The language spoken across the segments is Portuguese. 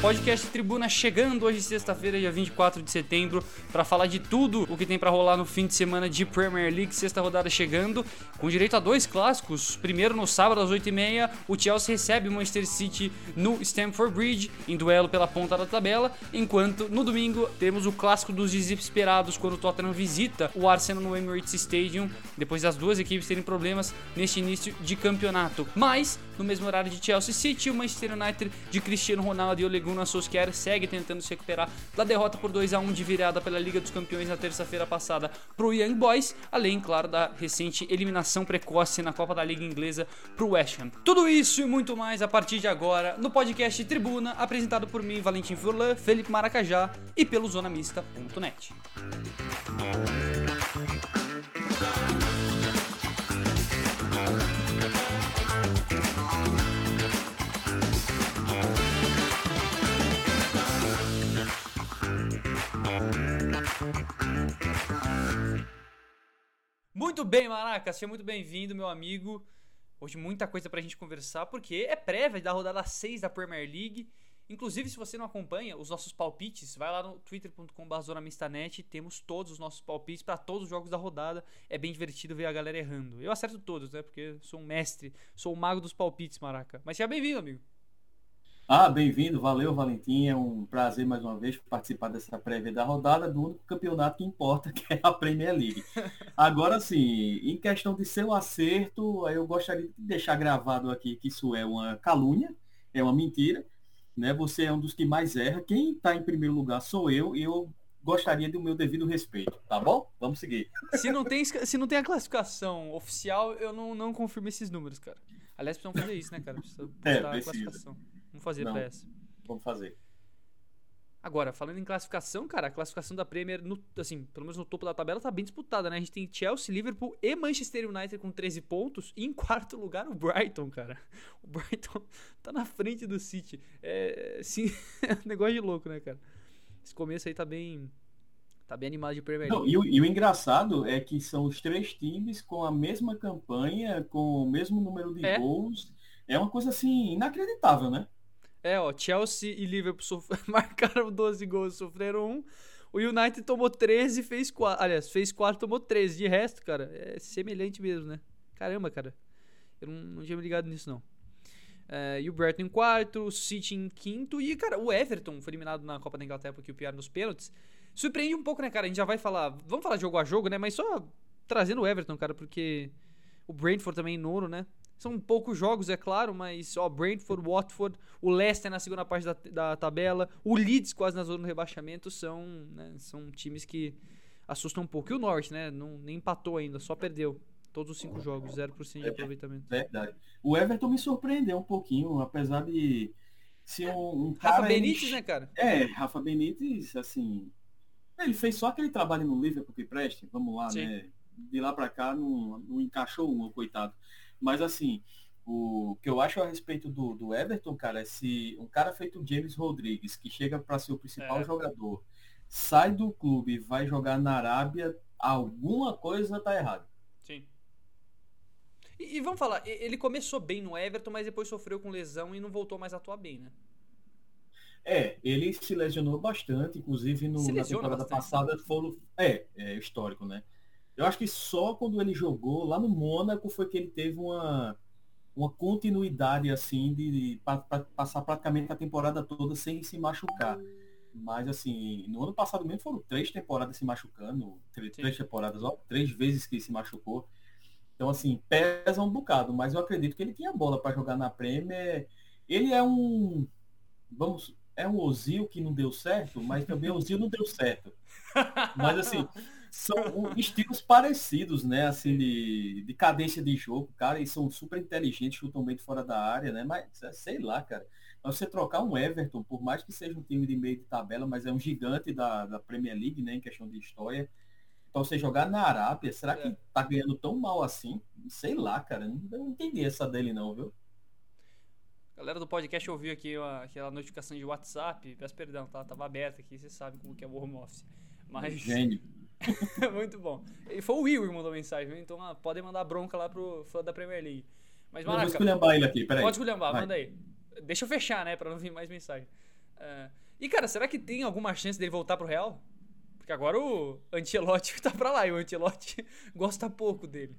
Podcast Tribuna chegando hoje, sexta-feira, dia 24 de setembro, para falar de tudo o que tem para rolar no fim de semana de Premier League, sexta rodada chegando, com direito a dois clássicos. Primeiro, no sábado, às 8h30, o Chelsea recebe o Manchester City no Stamford Bridge, em duelo pela ponta da tabela, enquanto no domingo temos o clássico dos desesperados, quando o Tottenham visita o Arsenal no Emirates Stadium, depois das duas equipes terem problemas neste início de campeonato. Mas, no mesmo horário de Chelsea City, o Manchester United de Cristiano Ronaldo e Ole Gunnar Solskjaer segue tentando se recuperar da derrota por 2 a 1 de virada pela Liga dos Campeões na terça-feira passada para o Young Boys, além, claro, da recente eliminação precoce na Copa da Liga Inglesa para o West Ham. Tudo isso e muito mais a partir de agora no podcast Tribuna, apresentado por mim, Valentim Furlan, Felipe Maracajá e pelo zonamista.net. Muito bem, Maraca, seja muito bem-vindo, meu amigo. Hoje muita coisa pra gente conversar, porque é prévia da rodada 6 da Premier League. Inclusive, se você não acompanha os nossos palpites, vai lá no twitter.com.br temos todos os nossos palpites para todos os jogos da rodada. É bem divertido ver a galera errando. Eu acerto todos, né? Porque sou um mestre, sou o mago dos palpites, Maraca. Mas seja bem-vindo, amigo. Ah, bem-vindo, valeu Valentim, é um prazer mais uma vez participar dessa prévia da rodada do único campeonato que importa, que é a Premier League. Agora sim, em questão de seu acerto, eu gostaria de deixar gravado aqui que isso é uma calúnia, é uma mentira, né? Você é um dos que mais erra, quem está em primeiro lugar sou eu e eu gostaria do meu devido respeito, tá bom? Vamos seguir. Se não tem, se não tem a classificação oficial, eu não, não confirmo esses números, cara. Aliás, precisam fazer isso, né, cara? Precisa é, a classificação. Vamos fazer Não, PS. Vamos fazer. Agora, falando em classificação, cara, a classificação da Premier, no, assim, pelo menos no topo da tabela, tá bem disputada, né? A gente tem Chelsea, Liverpool e Manchester United com 13 pontos. E em quarto lugar, o Brighton, cara. O Brighton tá na frente do City. É, sim, é um negócio de louco, né, cara? Esse começo aí tá bem. Tá bem animado de Premier League. Não, e, o, e o engraçado é que são os três times com a mesma campanha, com o mesmo número de é. gols. É uma coisa assim inacreditável, né? É, ó, Chelsea e Liverpool sof... marcaram 12 gols, sofreram um. O United tomou 13 e fez 4. Aliás, fez 4 tomou 13. De resto, cara, é semelhante mesmo, né? Caramba, cara. Eu não, não tinha me ligado nisso, não. É, e o Brighton em quarto, o City em quinto. E, cara, o Everton foi eliminado na Copa da Inglaterra porque o pior nos pênaltis. Surpreende um pouco, né, cara? A gente já vai falar. Vamos falar jogo a jogo, né? Mas só trazendo o Everton, cara, porque o Brentford também em nono, né? São poucos jogos, é claro, mas ó, Brentford, Watford, o Leicester na segunda parte da, da tabela, o Leeds quase na zona do rebaixamento são, né, são times que assustam um pouco. E o Norte, né? Não, nem empatou ainda, só perdeu. Todos os cinco jogos, 0% de é aproveitamento. Verdade. O Everton me surpreendeu um pouquinho, apesar de ser um, um Rafa Benítez, né, cara? É, Rafa Benítez, assim. Ele fez só aquele trabalho no Liverpool que preste, vamos lá, Sim. né? De lá para cá não, não encaixou um, coitado. Mas assim, o que eu acho a respeito do, do Everton, cara, é se um cara feito James Rodrigues, que chega para ser o principal é. jogador, sai do clube e vai jogar na Arábia, alguma coisa tá errada. Sim. E, e, vamos falar, ele começou bem no Everton, mas depois sofreu com lesão e não voltou mais a atuar bem, né? É, ele se lesionou bastante, inclusive no, na temporada bastante. passada foi é, é histórico, né? Eu acho que só quando ele jogou lá no Mônaco foi que ele teve uma, uma continuidade assim de, de pa, pa, passar praticamente a temporada toda sem se machucar. Mas assim, no ano passado mesmo foram três temporadas se machucando, três, três temporadas, ó, três vezes que se machucou. Então assim, pesa um bocado, mas eu acredito que ele tinha bola para jogar na Premier. Ele é um vamos, é um Ozil que não deu certo, mas também o Ozil não deu certo. Mas assim, são estilos parecidos, né? Assim, de, de cadência de jogo, cara, e são super inteligentes, chutam bem de fora da área, né? Mas é, sei lá, cara. Mas você trocar um Everton, por mais que seja um time de meio de tabela, mas é um gigante da, da Premier League, né? Em questão de história. Então você jogar na Arábia, será que é. tá ganhando tão mal assim? Sei lá, cara. Não, não entendi essa dele não, viu? galera do podcast ouviu aqui aquela notificação de WhatsApp. Peço perdão, tá? Tava aberta aqui, você sabe como que é o home office. Mas. Gênio. Muito bom. E foi o Will que mandou mensagem, então ah, podem mandar bronca lá pro fã da Premier League. Mas, Maraca, vou esculhambar ele aqui, peraí. Pode esculhambar, manda aí. Deixa eu fechar, né, pra não vir mais mensagem. É. E, cara, será que tem alguma chance dele voltar pro Real? Porque agora o Ancelotti tá pra lá e o Ancelotti gosta pouco dele.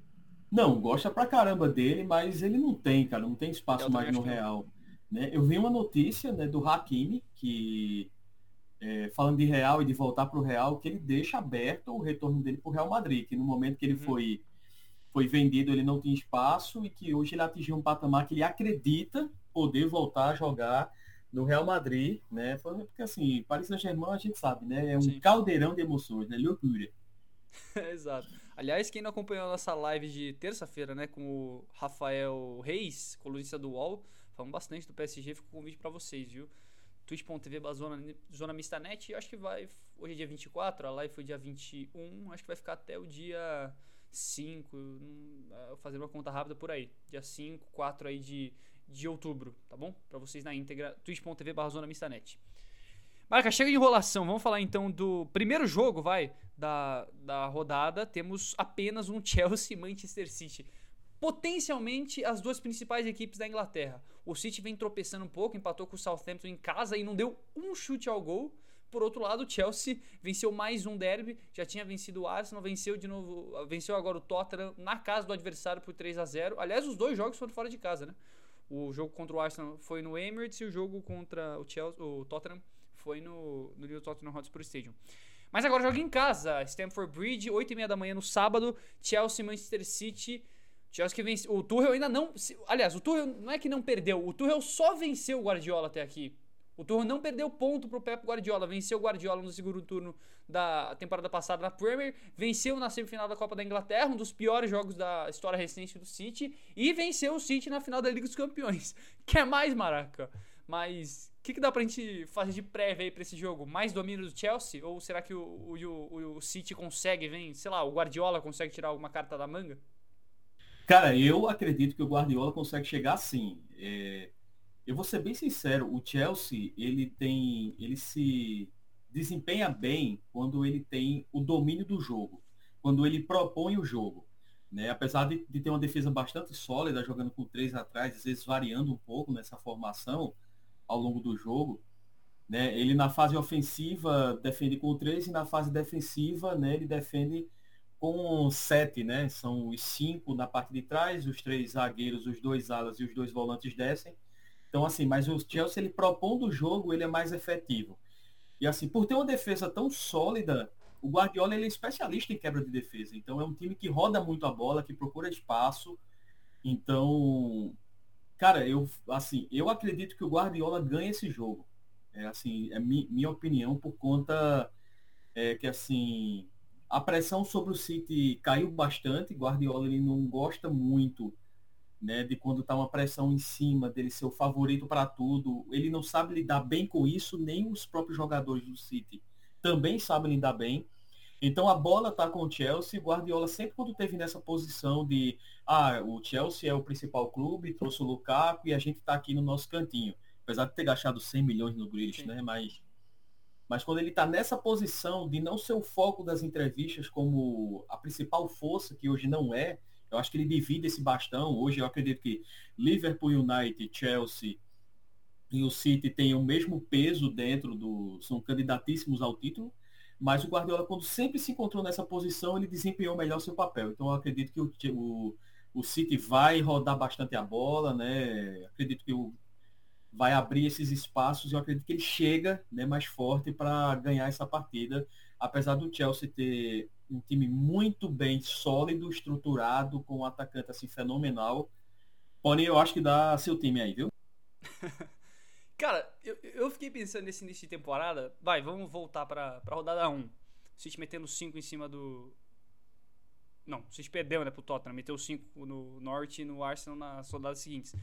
Não, gosta pra caramba dele, mas ele não tem, cara, não tem espaço mais no Real. Né? Eu vi uma notícia né, do Hakimi, que é, falando de Real e de voltar para o Real, que ele deixa aberto o retorno dele para o Real Madrid, que no momento que ele uhum. foi, foi vendido ele não tinha espaço e que hoje ele atingiu um patamar que ele acredita poder voltar a jogar no Real Madrid, né? Porque assim, Paris Saint-Germain a gente sabe, né? É um Sim. caldeirão de emoções, né? Loucura. Exato. Aliás, quem não acompanhou a nossa live de terça-feira, né, com o Rafael Reis, colunista do UOL, falando bastante do PSG, fica o convite para vocês, viu? twitch.tv zona, zona mista net, acho que vai, hoje é dia 24, a live foi dia 21, acho que vai ficar até o dia 5, fazendo uma conta rápida por aí, dia 5, 4 aí de, de outubro, tá bom? Para vocês na íntegra, twitch.tv zona mista net. Marca, chega de enrolação. Vamos falar então do primeiro jogo, vai, da, da rodada. Temos apenas um Chelsea Manchester City. Potencialmente as duas principais equipes da Inglaterra. O City vem tropeçando um pouco, empatou com o Southampton em casa e não deu um chute ao gol. Por outro lado, o Chelsea venceu mais um derby, já tinha vencido o Arsenal, venceu de novo, venceu agora o Tottenham na casa do adversário por 3 a 0. Aliás, os dois jogos foram fora de casa, né? O jogo contra o Arsenal foi no Emirates e o jogo contra o, Chelsea, o Tottenham foi no, no New Tottenham Hotspur Stadium. Mas agora joga em casa, Stamford Bridge, 8 e meia da manhã no sábado, Chelsea Manchester City. Chelsea vence. O Tuchel ainda não. Aliás, o Tuchel não é que não perdeu, o Tuchel só venceu o Guardiola até aqui. O Tuchel não perdeu ponto pro Pep Guardiola, venceu o Guardiola no segundo turno da temporada passada na Premier, venceu na semifinal da Copa da Inglaterra, um dos piores jogos da história recente do City, e venceu o City na final da Liga dos Campeões. Quer mais, Maraca? Mas o que, que, dá pra gente fazer de prévia aí pra esse jogo? Mais domínio do Chelsea? Ou será que o, o, o, o City consegue, vem, sei lá, o Guardiola consegue tirar alguma carta da manga? Cara, eu acredito que o Guardiola consegue chegar sim. É, eu vou ser bem sincero, o Chelsea, ele tem. ele se desempenha bem quando ele tem o domínio do jogo, quando ele propõe o jogo. Né? Apesar de, de ter uma defesa bastante sólida, jogando com três atrás, às vezes variando um pouco nessa formação, ao longo do jogo. Né? Ele na fase ofensiva defende com 3 e na fase defensiva né, ele defende com 7, né? São os cinco na parte de trás, os três zagueiros, os dois alas e os dois volantes descem. Então, assim, mas o Chelsea, ele propondo o jogo, ele é mais efetivo. E assim, por ter uma defesa tão sólida, o Guardiola ele é especialista em quebra de defesa. Então é um time que roda muito a bola, que procura espaço. Então, Cara, eu assim, eu acredito que o Guardiola ganha esse jogo. É assim, é mi, minha opinião por conta é, que assim a pressão sobre o City caiu bastante. Guardiola ele não gosta muito né, de quando está uma pressão em cima dele ser o favorito para tudo. Ele não sabe lidar bem com isso, nem os próprios jogadores do City também sabem lidar bem. Então a bola está com o Chelsea, o Guardiola sempre quando teve nessa posição de ah, o Chelsea é o principal clube, trouxe o Lukaku e a gente está aqui no nosso cantinho. Apesar de ter gastado 100 milhões no Grealish, né? Mas, mas quando ele está nessa posição de não ser o foco das entrevistas como a principal força, que hoje não é, eu acho que ele divide esse bastão. Hoje eu acredito que Liverpool United, Chelsea e o City têm o mesmo peso dentro do. são candidatíssimos ao título mas o Guardiola, quando sempre se encontrou nessa posição, ele desempenhou melhor seu papel. Então eu acredito que o, o, o City vai rodar bastante a bola, né? Acredito que o, vai abrir esses espaços e eu acredito que ele chega né, mais forte para ganhar essa partida, apesar do Chelsea ter um time muito bem sólido, estruturado, com um atacante assim fenomenal. Porém, eu acho que dá seu time aí, viu? Cara, eu, eu fiquei pensando nesse início de temporada. Vai, vamos voltar pra, pra rodada 1. O City metendo 5 em cima do. Não, o City perdeu, né, pro Tottenham. Meteu 5 no Norte e no Arsenal nas rodadas seguintes.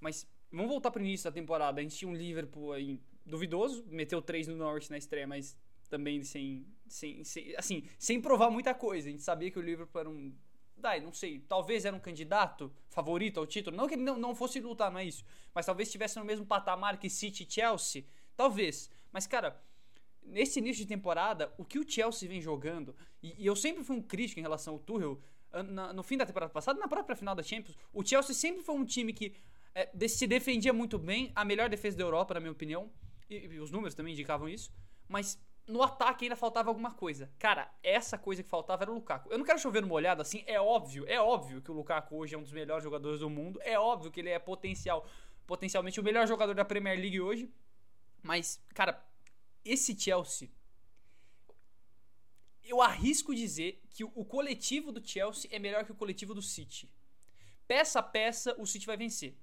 Mas vamos voltar pro início da temporada. A gente tinha um Liverpool aí duvidoso. Meteu 3 no Norte na estreia, mas também sem, sem, sem, assim, sem provar muita coisa. A gente sabia que o Liverpool era um Dai, não sei, talvez era um candidato favorito ao título. Não que ele não, não fosse lutar, não é isso. Mas talvez estivesse no mesmo patamar que City e Chelsea. Talvez. Mas, cara, nesse início de temporada, o que o Chelsea vem jogando, e, e eu sempre fui um crítico em relação ao Tuchel, na, no fim da temporada passada, na própria final da Champions, o Chelsea sempre foi um time que é, se defendia muito bem, a melhor defesa da Europa, na minha opinião. e, e os números também indicavam isso, mas no ataque ainda faltava alguma coisa. Cara, essa coisa que faltava era o Lukaku. Eu não quero chover numa olhada assim, é óbvio, é óbvio que o Lukaku hoje é um dos melhores jogadores do mundo, é óbvio que ele é potencial, potencialmente o melhor jogador da Premier League hoje, mas, cara, esse Chelsea eu arrisco dizer que o coletivo do Chelsea é melhor que o coletivo do City. Peça a peça, o City vai vencer.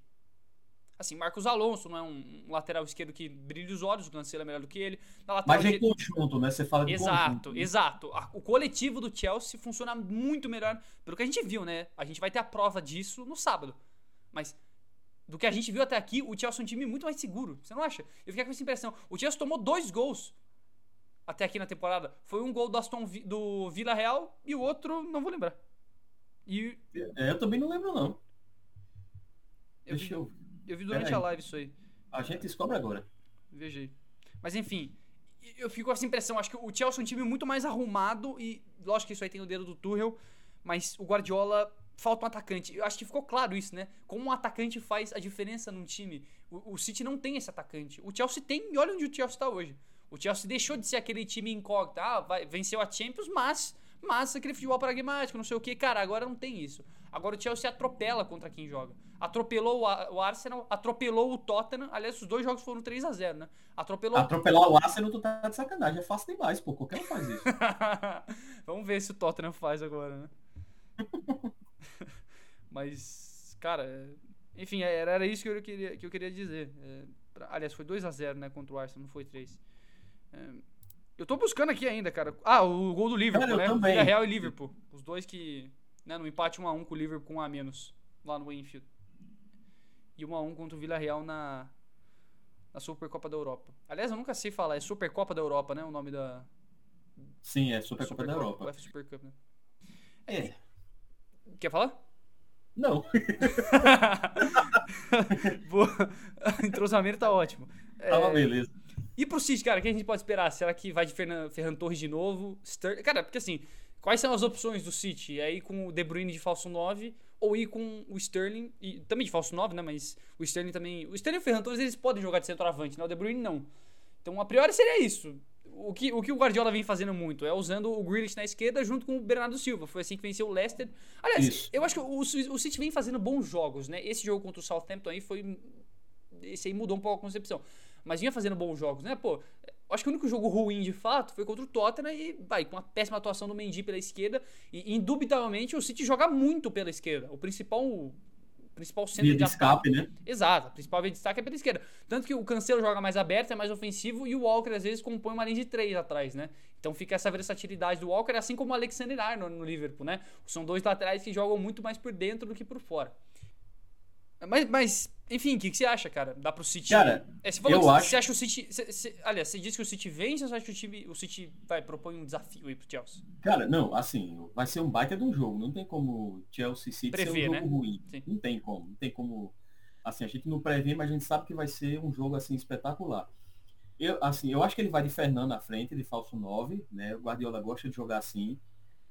Assim, Marcos Alonso não é um, lateral esquerdo que brilha os olhos, o Cancelo é melhor do que ele. Mas é conjunto, né? Você fala de Exato, conjunto. exato. O coletivo do Chelsea funciona muito melhor pelo que a gente viu, né? A gente vai ter a prova disso no sábado. Mas do que a gente viu até aqui, o Chelsea é um time muito mais seguro. Você não acha? Eu fiquei com essa impressão. O Chelsea tomou dois gols até aqui na temporada. Foi um gol do Aston do Vila Real e o outro não vou lembrar. E... É, eu também não lembro, não. Eu Deixa vi, eu... eu vi durante a live isso aí. A gente descobre agora. Veja aí. Mas enfim, eu fico com essa impressão. Acho que o Chelsea é um time muito mais arrumado e, lógico que isso aí tem o dedo do Tuchel, mas o Guardiola falta um atacante. Eu acho que ficou claro isso, né? Como um atacante faz a diferença num time. O, o City não tem esse atacante. O Chelsea tem e olha onde o Chelsea está hoje. O Chelsea deixou de ser aquele time incógnito, ah, vai, venceu a Champions, mas, mas aquele futebol pragmático, não sei o que, cara, agora não tem isso. Agora o Chelsea atropela contra quem joga. Atropelou o Arsenal, atropelou o Tottenham. Aliás, os dois jogos foram 3 a 0 né? Atropelou Atropelar o Arsenal, tu tá de sacanagem. É fácil demais, pô. Qualquer um faz isso. Vamos ver se o Tottenham faz agora, né? Mas, cara, enfim, era, era isso que eu queria, que eu queria dizer. É, pra, aliás, foi 2 a 0 né, contra o Arsenal, não foi 3. É, eu tô buscando aqui ainda, cara. Ah, o gol do Liverpool, cara, né? Também. Real e Liverpool. Os dois que. Né, no empate 1x1 com o Liverpool com um a menos. Lá no Enfield. E 1x1 contra o Villarreal na. Na Supercopa da Europa. Aliás, eu nunca sei falar, é Supercopa da Europa, né? O nome da. Sim, é Supercopa Super da Europa. UEFA Super Cup, né? É. Quer falar? Não. Boa. Entrosamento tá ótimo. Tá uma é... beleza. E pro City, cara, o que a gente pode esperar? Será que vai de Fernan, Ferran Torres de novo? Ster... Cara, porque assim, quais são as opções do City? É ir com o De Bruyne de falso 9 ou ir com o Sterling, e também de falso 9, né? Mas o Sterling também. O Sterling e o Ferran Torres eles podem jogar de centroavante, né? O De Bruyne não. Então, a priori seria isso. O que, o que o Guardiola vem fazendo muito é usando o Grealish na esquerda junto com o Bernardo Silva. Foi assim que venceu o Leicester. Aliás, isso. eu acho que o, o City vem fazendo bons jogos, né? Esse jogo contra o Southampton aí foi. Esse aí mudou um pouco a concepção mas vinha fazendo bons jogos, né? Pô, acho que o único jogo ruim de fato foi contra o Tottenham e vai com uma péssima atuação do Mendy pela esquerda e indubitavelmente o City joga muito pela esquerda. O principal o principal centro via de, escape, né? Exato, a principal via de destaque é pela esquerda. Tanto que o Cancelo joga mais aberto, é mais ofensivo e o Walker às vezes compõe uma linha de três atrás, né? Então fica essa versatilidade do Walker, assim como o Alexander Arnold no Liverpool, né? São dois laterais que jogam muito mais por dentro do que por fora. Mas, mas enfim, o que, que, você acha, cara? Dá pro City. Cara, é, você falou eu que acho... você acha o City. Você, você, aliás, você disse que o City vence ou você acha que o, time, o City vai propor um desafio aí pro Chelsea? Cara, não, assim, vai ser um baita de um jogo. Não tem como Chelsea City Prever, ser um jogo né? ruim. Sim. Não tem como. Não tem como. Assim, a gente não prevê, mas a gente sabe que vai ser um jogo assim espetacular. Eu, assim, eu acho que ele vai de Fernando à frente, de falso 9, né? O Guardiola gosta de jogar assim.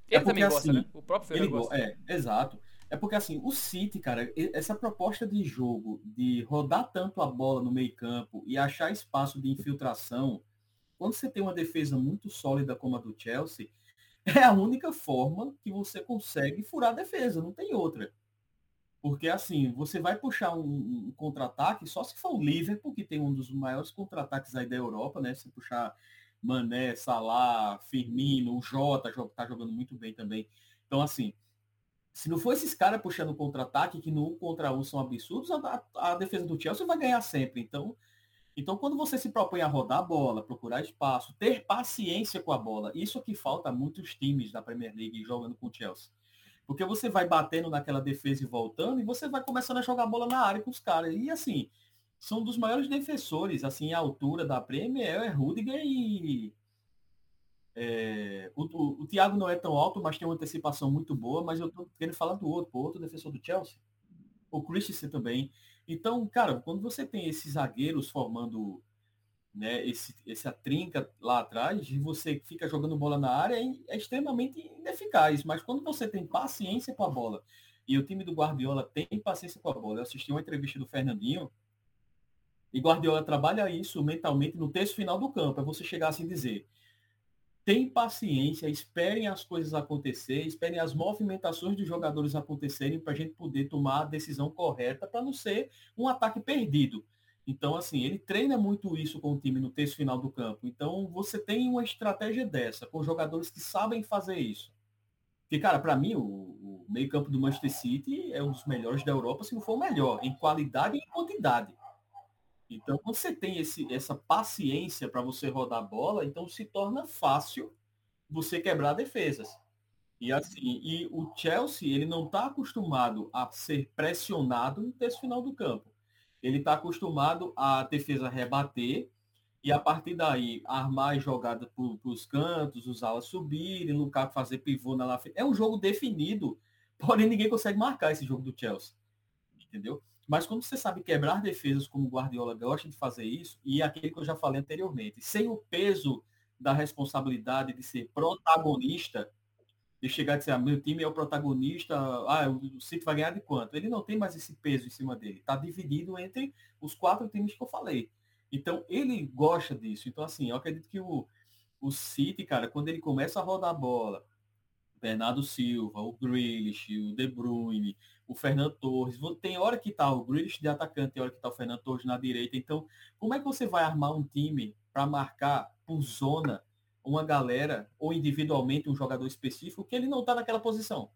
Ele é porque, também gosta, assim, né? O próprio Fernando gosta. É, exato. É porque assim, o City, cara, essa proposta de jogo de rodar tanto a bola no meio-campo e achar espaço de infiltração, quando você tem uma defesa muito sólida como a do Chelsea, é a única forma que você consegue furar a defesa, não tem outra. Porque assim, você vai puxar um, um contra-ataque só se for o Liverpool, que tem um dos maiores contra-ataques aí da Europa, né? Se puxar Mané, Salah, Firmino, o Jota, tá jogando muito bem também. Então, assim, se não for esses caras puxando contra-ataque, que no um contra um são absurdos, a, a, defesa do Chelsea vai ganhar sempre. Então, então, quando você se propõe a rodar a bola, procurar espaço, ter paciência com a bola, isso é que falta a muitos times da Premier League jogando com o Chelsea. Porque você vai batendo naquela defesa e voltando, e você vai começando a jogar a bola na área com os caras. E assim, são dos maiores defensores, assim, a altura da Premier é Rudiger e, é, o, o, o, Thiago não é tão alto, mas tem uma antecipação muito boa, mas eu tô querendo falar do outro, o outro defensor do Chelsea. O Christensen também. Então, cara, quando você tem esses zagueiros formando né, esse, essa trinca lá atrás, e você fica jogando bola na área, é, é extremamente ineficaz. Mas quando você tem paciência com a bola, e o time do Guardiola tem paciência com a bola, eu assisti uma entrevista do Fernandinho, E Guardiola trabalha isso mentalmente no terço final do campo. É você chegar assim e dizer: tem paciência, esperem as coisas acontecer, esperem as movimentações dos jogadores acontecerem para a gente poder tomar a decisão correta para não ser um ataque perdido. Então, assim, ele treina muito isso com o time no terço final do campo. Então, você tem uma estratégia dessa, com jogadores que sabem fazer isso. Porque, cara, para mim, o, o meio-campo do Manchester City é um dos melhores da Europa, se não for o melhor, em qualidade e em quantidade. Então, quando você tem esse, essa paciência para você rodar a bola, então se torna fácil você quebrar defesas. E assim, e o Chelsea, ele não está acostumado a ser pressionado no terço final do campo. Ele está acostumado a defesa rebater e a partir daí armar jogada para os cantos, os alas subirem, Lukaku fazer pivô na. É um jogo definido, porém ninguém consegue marcar esse jogo do Chelsea. Entendeu? Mas quando você sabe quebrar defesas como o Guardiola gosta de fazer isso, e aquele que eu já falei anteriormente, sem o peso da responsabilidade de ser protagonista, de chegar e dizer, ah, meu time é o protagonista, ah, o City vai ganhar de quanto? Ele não tem mais esse peso em cima dele. Está dividido entre os quatro times que eu falei. Então, ele gosta disso. Então, assim, eu acredito que o, o City, cara, quando ele começa a rodar a bola, Bernardo Silva, o Grealish, o De Bruyne, o Fernando Torres. Tem hora que está o Grealish de atacante, tem hora que está o Fernando Torres na direita. Então, como é que você vai armar um time para marcar por zona uma galera ou individualmente um jogador específico que ele não está naquela posição?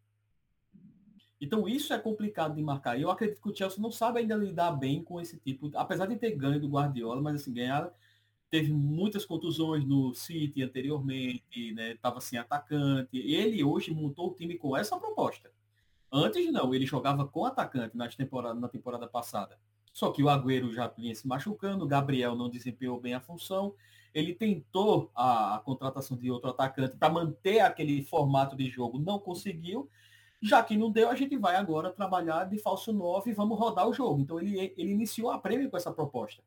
Então, isso é complicado de marcar. E eu acredito que o Chelsea não sabe ainda lidar bem com esse tipo, apesar de ter ganho do Guardiola, mas assim, ganhar teve muitas contusões no City anteriormente, né? Tava sem atacante. Ele hoje montou o time com essa proposta. Antes não, ele jogava com atacante nas temporada, na temporada passada. Só que o Agüero já vinha se machucando, o Gabriel não desempenhou bem a função. Ele tentou a, a contratação de outro atacante para manter aquele formato de jogo, não conseguiu. Já que não deu, a gente vai agora trabalhar de falso 9 e vamos rodar o jogo. Então ele, ele iniciou a prêmio com essa proposta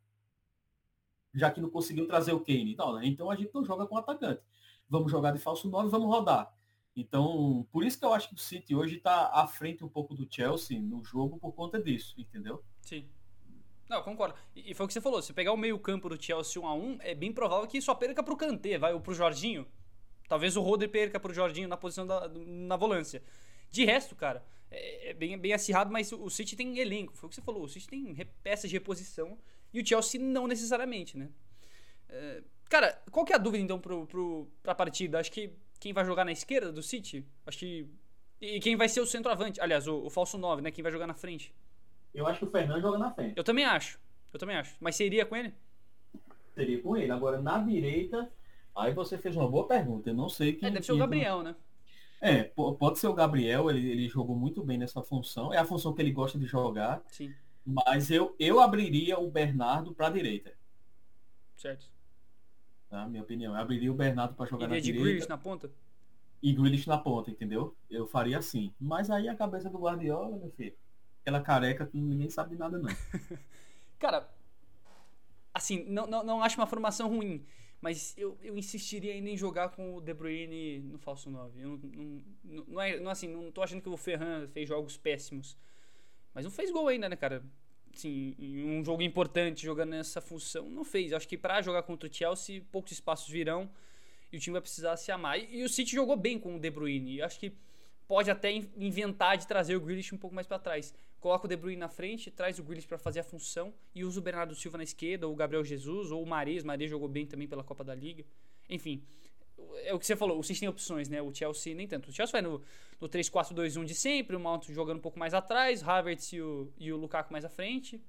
já que não conseguiu trazer o Kane. Não, né? Então a gente não joga com atacante. Vamos jogar de falso 9 vamos rodar. Então, por isso que eu acho que o City hoje está à frente um pouco do Chelsea no jogo por conta disso, entendeu? Sim. Não, concordo. E foi o que você falou, se pegar o meio campo do Chelsea 1 a 1 é bem provável que só perca pro Kanté, vai, ou pro Jorginho. Talvez o Roder perca pro Jorginho na posição da na volância. De resto, cara, é, é bem, bem acirrado, mas o City tem elenco. Foi o que você falou, o City tem peças de reposição e o Chelsea não necessariamente, né? É, cara, qual que é a dúvida então pro, pro, pra partida? Acho que quem vai jogar na esquerda do City? Acho que. E quem vai ser o centroavante? Aliás, o, o falso 9, né? Quem vai jogar na frente? Eu acho que o Fernando joga na frente. Eu também acho. Eu também acho. Mas seria com ele? Seria com ele. Agora, na direita, aí você fez uma boa pergunta. Eu não sei quem. É, deve ser o Gabriel, né? É, pode ser o Gabriel, ele, ele jogou muito bem nessa função. É a função que ele gosta de jogar. Sim. Mas eu, eu abriria o Bernardo para a direita. Certo. Tá? Minha opinião. Eu abriria o Bernardo para jogar Iria na de direita. Grealish na ponta? E Grealish na ponta, entendeu? Eu faria assim. Mas aí a cabeça do Guardiola, meu filho, aquela careca que ninguém sabe de nada não. Cara, assim, não, não, não acho uma formação ruim, mas eu, eu insistiria ainda em jogar com o De Bruyne no falso 9. Eu não, não, não, é, não, assim, não tô achando que o Ferran fez jogos péssimos. Mas não fez gol ainda, né, cara? Assim, um jogo importante jogando nessa função, não fez. Acho que para jogar contra o Chelsea, poucos espaços virão e o time vai precisar se amar. E, e o City jogou bem com o De Bruyne. acho que pode até inventar de trazer o Grealish um pouco mais para trás. Coloca o De Bruyne na frente, traz o Grealish para fazer a função e usa o Bernardo Silva na esquerda, ou o Gabriel Jesus, ou o Mares. Mares jogou bem também pela Copa da Liga. Enfim, é o que você falou, o City tem opções, né? O Chelsea nem tanto. O Chelsea vai no, no 3-4-2-1 de sempre, o Mount jogando um pouco mais atrás, Havertz e o, e o Lukaku mais à frente.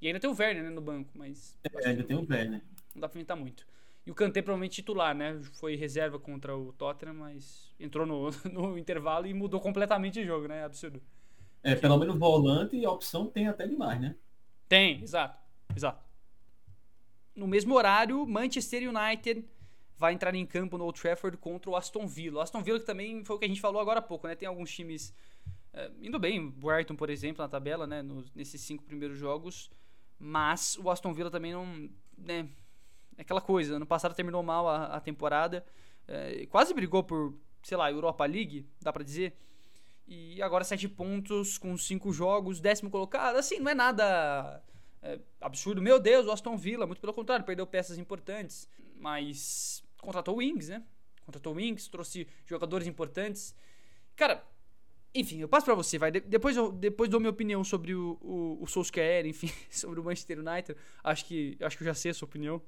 E ainda tem o Werner né, no banco, mas. É, ainda tem o Werner. Não dá pra inventar muito. E o Kanté provavelmente titular, né? Foi reserva contra o Tottenham, mas entrou no, no intervalo e mudou completamente o jogo, né? Absurdo. É, pelo menos volante e a opção tem até demais, né? Tem, exato. Exato. No mesmo horário, Manchester United vai entrar em campo no Old Trafford contra o Aston Villa. O Aston Villa que também foi o que a gente falou agora há pouco, né? Tem alguns times é, indo bem, Brighton, por exemplo, na tabela, né? Nos, nesses cinco primeiros jogos. Mas o Aston Villa também não. Né, é aquela coisa, ano passado terminou mal a, a temporada. É, quase brigou por, sei lá, Europa League, dá pra dizer. E agora sete pontos com cinco jogos, décimo colocado. Assim, não é nada é, absurdo. Meu Deus, o Aston Villa, muito pelo contrário, perdeu peças importantes, mas contratou Wings, né? Contratou Wings, trouxe jogadores importantes. Cara, enfim, eu passo para você, vai. De depois, eu, depois dou minha opinião sobre o, o, o Solskjaer, enfim, sobre o Manchester United. Acho que, acho que eu já sei a sua opinião,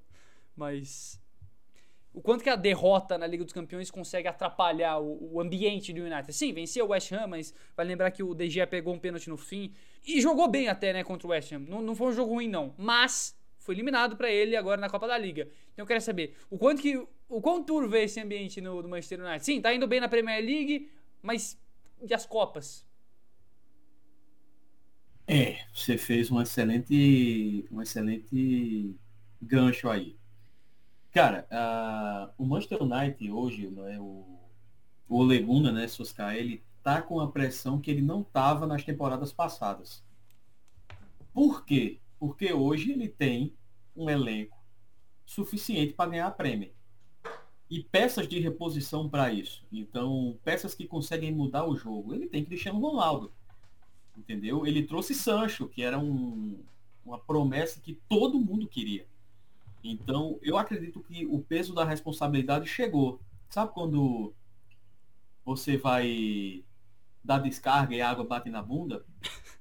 mas o quanto que a derrota na Liga dos Campeões consegue atrapalhar o, o, ambiente do United. Sim, venceu o West Ham, mas vai lembrar que o De Gea pegou um pênalti no fim e jogou bem até, né, contra o West Ham. Não, não foi um jogo ruim não, mas foi eliminado para ele agora na Copa da Liga. Então eu quero saber o quanto que o quão turvo é esse ambiente no, no Manchester United. Sim, tá indo bem na Premier League, mas e as copas? É, você fez um excelente um excelente gancho aí Cara, uh, o Manchester United hoje, né, o, o Leguna, né, Soscar, ele tá com a pressão que ele não tava nas temporadas passadas. Por quê? Porque hoje ele tem um elenco suficiente para ganhar prêmio. E peças de reposição para isso. Então, peças que conseguem mudar o jogo. Ele tem Cristiano Ronaldo. Entendeu? Ele trouxe Sancho, que era um, uma promessa que todo mundo queria. Então, eu acredito que o peso da responsabilidade chegou. Sabe quando você vai dar descarga e a água bate na bunda?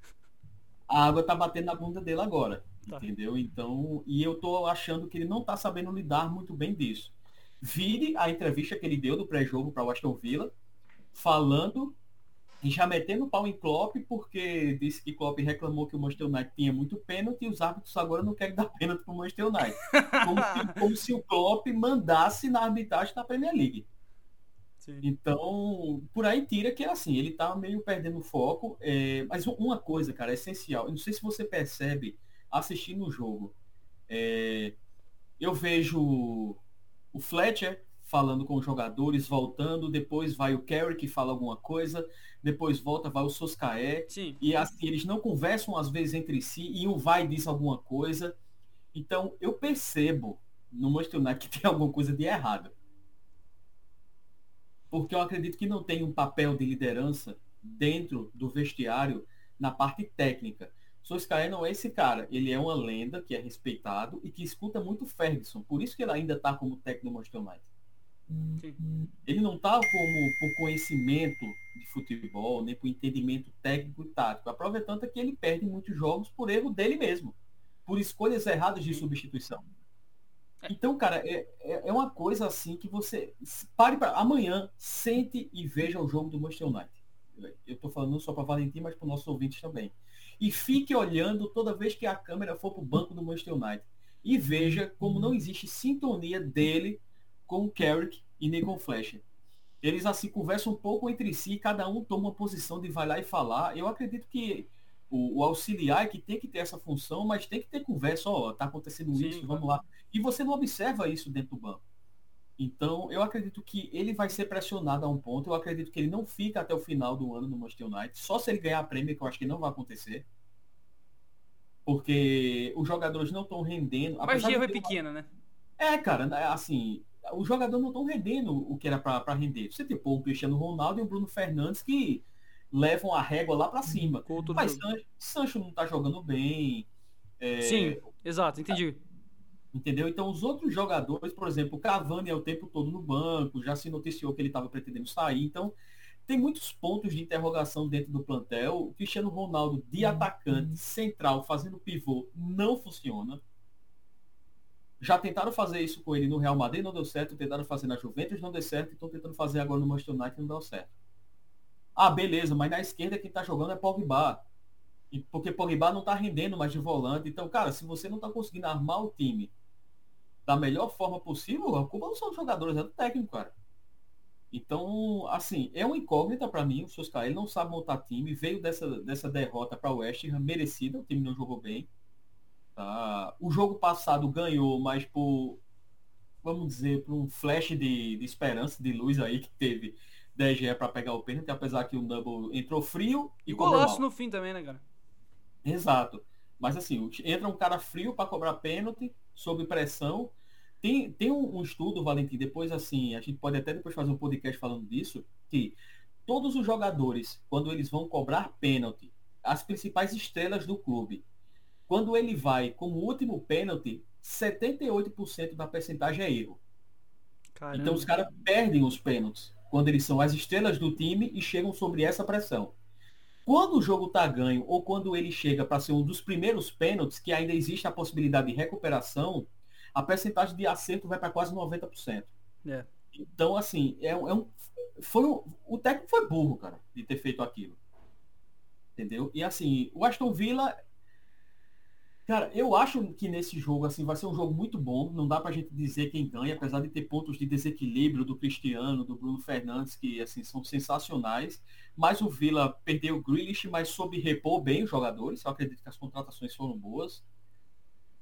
A água tá batendo na bunda dele agora. Tá. Entendeu? Então, e eu tô achando que ele não tá sabendo lidar muito bem disso. Vire a entrevista que ele deu do pré-jogo para o Aston Villa, falando e já metendo pau em Klopp, porque disse que Klopp reclamou que o Manchester United tinha muito pênalti e os árbitros agora não querem dar pênalti para o Manchester United. Como se, como se, o Klopp mandasse na arbitragem da Premier League. Sim. Então, por aí tira que é assim, ele tá meio perdendo foco. É, mas uma coisa, cara, é essencial. Eu não sei se você percebe assistindo o jogo. É, eu vejo o Fletcher falando com os jogadores, voltando, depois vai o Kerry que fala alguma coisa, depois volta, vai o Soscaé, e assim, eles não conversam às vezes entre si, e um vai diz alguma coisa. Então, eu percebo no Manchester United que tem alguma coisa de errado. Porque eu acredito que não tem um papel de liderança dentro do vestiário na parte técnica. Soscaé não é esse cara. Ele é uma lenda que é respeitado e que escuta muito Ferguson. Por isso que ele ainda está como técnico do Manchester United. Sim. Ele não está como por conhecimento de futebol, nem por entendimento técnico e tático. A prova é que ele perde muitos jogos por erro dele mesmo, por escolhas erradas de substituição. Então, cara, é, é, é uma coisa assim que você pare para amanhã, sente e veja o jogo do Manchester United. Eu estou falando só para Valentim, mas para os nossos ouvintes também. E fique olhando toda vez que a câmera for para o banco do Manchester United. E veja como não existe sintonia dele com o Carrick e nem com o Fletcher. Eles assim conversam um pouco entre si, cada um toma uma posição de vai lá e falar. Eu acredito que o, o auxiliar é que tem que ter essa função, mas tem que ter conversa, ó, tá acontecendo Sim, isso, vamos lá. E você não observa isso dentro do banco. Então, eu acredito que ele vai ser pressionado a um ponto. Eu acredito que ele não fica até o final do ano no Manchester United, só se ele ganhar a prêmio, que eu acho que não vai acontecer. Porque os jogadores não estão rendendo. A magia é pequena, né? É, cara, né, assim, os jogadores não estão rendendo o que era para render. Você tem pô, o Cristiano Ronaldo e o Bruno Fernandes que levam a régua lá para cima. Mas Sancho, Sancho, não está jogando bem. É... Sim, exato, entendi. Entendeu? Então os outros jogadores, por exemplo, o Cavani é o tempo todo no banco, já se noticiou que ele estava pretendendo sair. Então tem muitos pontos de interrogação dentro do plantel. O Cristiano Ronaldo de atacante central fazendo pivô não funciona. Já tentaram fazer isso com ele no Real Madrid, não deu certo. Tentaram fazer na Juventus, não deu certo. Estão tentando fazer agora no Manchester United, não deu certo. Ah, beleza, mas na esquerda quem está jogando é Pogba. E porque Pogba não está rendendo mais de volante. Então, cara, se você não está conseguindo armar o time da melhor forma possível, a culpa não são dos jogadores, é do técnico, cara. Então, assim, é uma incógnita para mim. O Soscar, ele não sabe montar time. Veio dessa, dessa derrota para o West Ham, merecida. O time não jogou bem. Tá? O jogo passado ganhou, mas por, vamos dizer, por um flash de, de esperança, de luz aí que teve DGE para pegar o pênalti, apesar que o Double entrou frio e, e golaço no fim também, né, cara? Exato. Mas assim, entra um cara frio para cobrar pênalti, sob pressão. Tem, tem um, um, estudo, Valentim, depois assim, a gente pode até depois fazer um podcast falando disso, que todos os jogadores, quando eles vão cobrar pênalti, as principais estrelas do clube, quando ele vai como último pênalti, 78% da percentagem é erro. Caramba. Então os caras perdem os pênaltis quando eles são as estrelas do time e chegam sobre essa pressão. Quando o jogo está ganho ou quando ele chega para ser um dos primeiros pênaltis, que ainda existe a possibilidade de recuperação, a percentagem de acerto vai para quase 90%. É. Então, assim, é, é um, foi um, o técnico foi burro, cara, de ter feito aquilo. Entendeu? E assim, o Aston Villa Cara, eu acho que nesse jogo assim vai ser um jogo muito bom. Não dá pra gente dizer quem ganha, apesar de ter pontos de desequilíbrio do Cristiano, do Bruno Fernandes, que assim são sensacionais. Mas o Villa perdeu o Grealish, mas soube repor bem os jogadores. Eu acredito que as contratações foram boas.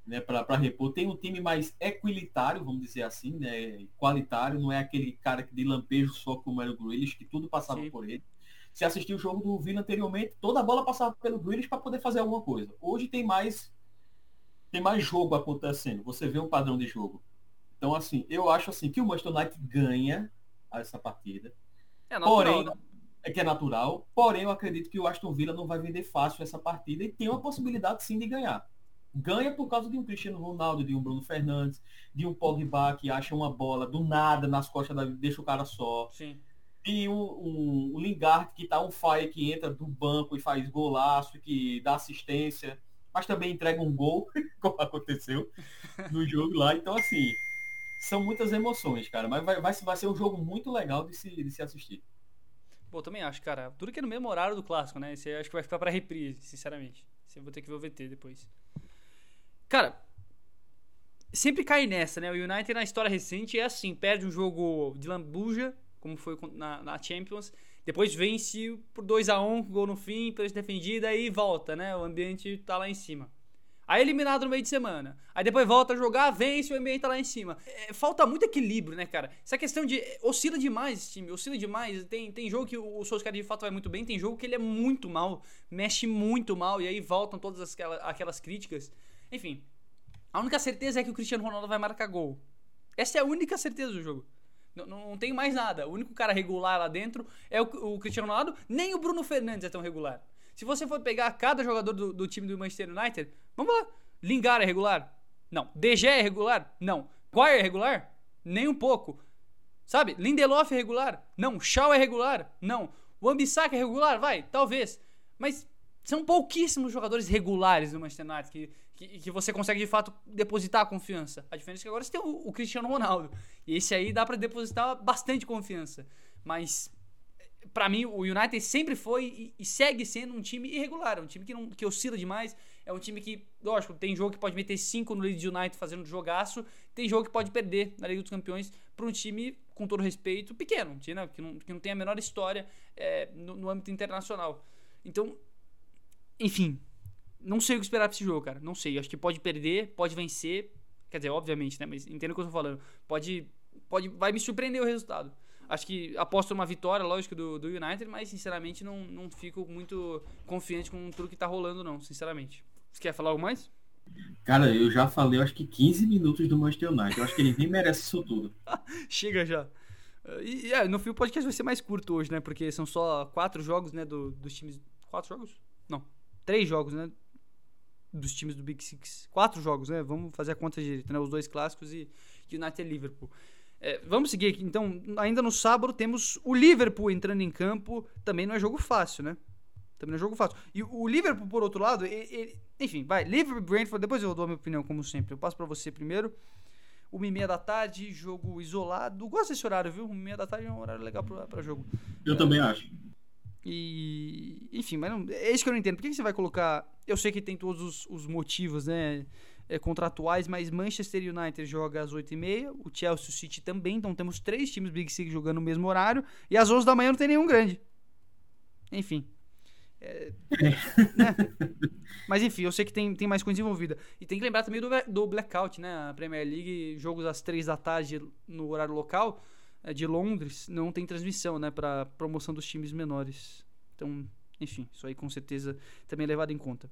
Né, para repor. Tem um time mais equilitário, vamos dizer assim, né, qualitário, não é aquele cara que de lampejo só como era o Grealish, que tudo passava Sim. por ele. Se assistiu o jogo do Villa anteriormente, toda a bola passava pelo Grealish para poder fazer alguma coisa. Hoje tem mais tem mais jogo acontecendo. Você vê um padrão de jogo. Então, assim, eu acho assim que o Manchester United ganha essa partida. É natural, porém, né? é que é natural. Porém, eu acredito que o Aston Villa não vai vender fácil essa partida e tem uma possibilidade sim de ganhar. Ganha por causa de um Cristiano Ronaldo, de um Bruno Fernandes, de um Pogba que acha uma bola do nada nas costas da deixa o cara só. Sim. E um, um, um Lingard que tá um fire que entra do banco e faz golaço, que dá assistência mas também entrega um gol, como aconteceu no jogo lá. Então, assim, são muitas emoções, cara. Mas vai, vai, vai ser um jogo muito legal de se, de se assistir. Pô, também acho, cara. Tudo que é no mesmo horário do clássico, né? Esse acho que vai ficar pra reprise, sinceramente. Você vou ter que ver o VT depois. Cara, sempre cai nessa, né? O United na história recente é assim, perde um jogo de lambuja, como foi na, na Champions, depois vence por 2 a 1 um, gol no fim, pênalti defendida e volta, né? O ambiente tá lá em cima. Aí eliminado no meio de semana. Aí depois volta a jogar, vence, o ambiente tá lá em cima. É, falta muito equilíbrio, né, cara? Essa questão de. Oscila demais esse time, oscila demais. Tem, tem jogo que o Solskjaer de fato vai muito bem, tem jogo que ele é muito mal, mexe muito mal, e aí voltam todas aquelas, aquelas críticas. Enfim. A única certeza é que o Cristiano Ronaldo vai marcar gol. Essa é a única certeza do jogo. Não, não, tem mais nada. O único cara regular lá dentro é o, o, Cristiano Ronaldo. Nem o Bruno Fernandes é tão regular. Se você for pegar cada jogador do, do time do Manchester United, vamos lá. Lingard é regular? Não. DG é regular? Não. Guire é regular? Nem um pouco. Sabe? Lindelof é regular? Não. Shaw é regular? Não. O é regular? Vai, talvez. Mas são pouquíssimos jogadores regulares no Manchester United que, que, que, você consegue de fato depositar a confiança. A diferença é que agora você tem o, o Cristiano Ronaldo. E esse aí dá para depositar bastante confiança. Mas para mim o United sempre foi e, segue sendo um time irregular, um time que, não, que oscila demais. É um time que, lógico, tem jogo que pode meter 5 no Leeds United fazendo jogaço, tem jogo que pode perder na Liga dos Campeões para um time, com todo respeito, pequeno, um time, né, que, não, que não tem a menor história é, no, no âmbito internacional. Então, enfim, não sei o que esperar pra esse jogo, cara. Não sei. Acho que pode perder, pode vencer. Quer dizer, obviamente, né? Mas entendo o que eu tô falando. Pode. pode vai me surpreender o resultado. Acho que aposto uma vitória, lógico, do, do United, mas sinceramente não, não fico muito confiante com tudo que tá rolando, não, sinceramente. Você quer falar algo mais? Cara, eu já falei, acho que 15 minutos do Manchester United. Eu acho que ele nem merece isso tudo. Chega já. E, é, no fim o podcast vai ser mais curto hoje, né? Porque são só quatro jogos, né? Do, dos times. Quatro jogos? Não. Três jogos, né? Dos times do Big Six. Quatro jogos, né? Vamos fazer a conta direito, né? Os dois clássicos e United e Liverpool. É, vamos seguir aqui. Então, ainda no sábado temos o Liverpool entrando em campo. Também não é jogo fácil, né? Também não é jogo fácil. E o Liverpool, por outro lado, ele, ele, enfim, vai. Liverpool Brentford, depois eu dou a minha opinião, como sempre. Eu passo para você primeiro. Uma e meia da tarde, jogo isolado. Gosto desse horário, viu? Uma e meia da tarde é um horário legal para jogo. Eu é, também acho. E. Enfim, mas não, é isso que eu não entendo. Por que, que você vai colocar. Eu sei que tem todos os, os motivos, né? É, contratuais, mas Manchester United joga às 8h30, o Chelsea o City também, então temos três times Big Six jogando no mesmo horário, e às 11 da manhã não tem nenhum grande. Enfim. É, né? Mas enfim, eu sei que tem, tem mais coisa envolvida. E tem que lembrar também do, do blackout, né? A Premier League, jogos às 3 da tarde no horário local. É, de Londres não tem transmissão, né, para promoção dos times menores. Então, enfim, isso aí com certeza também é levado em conta.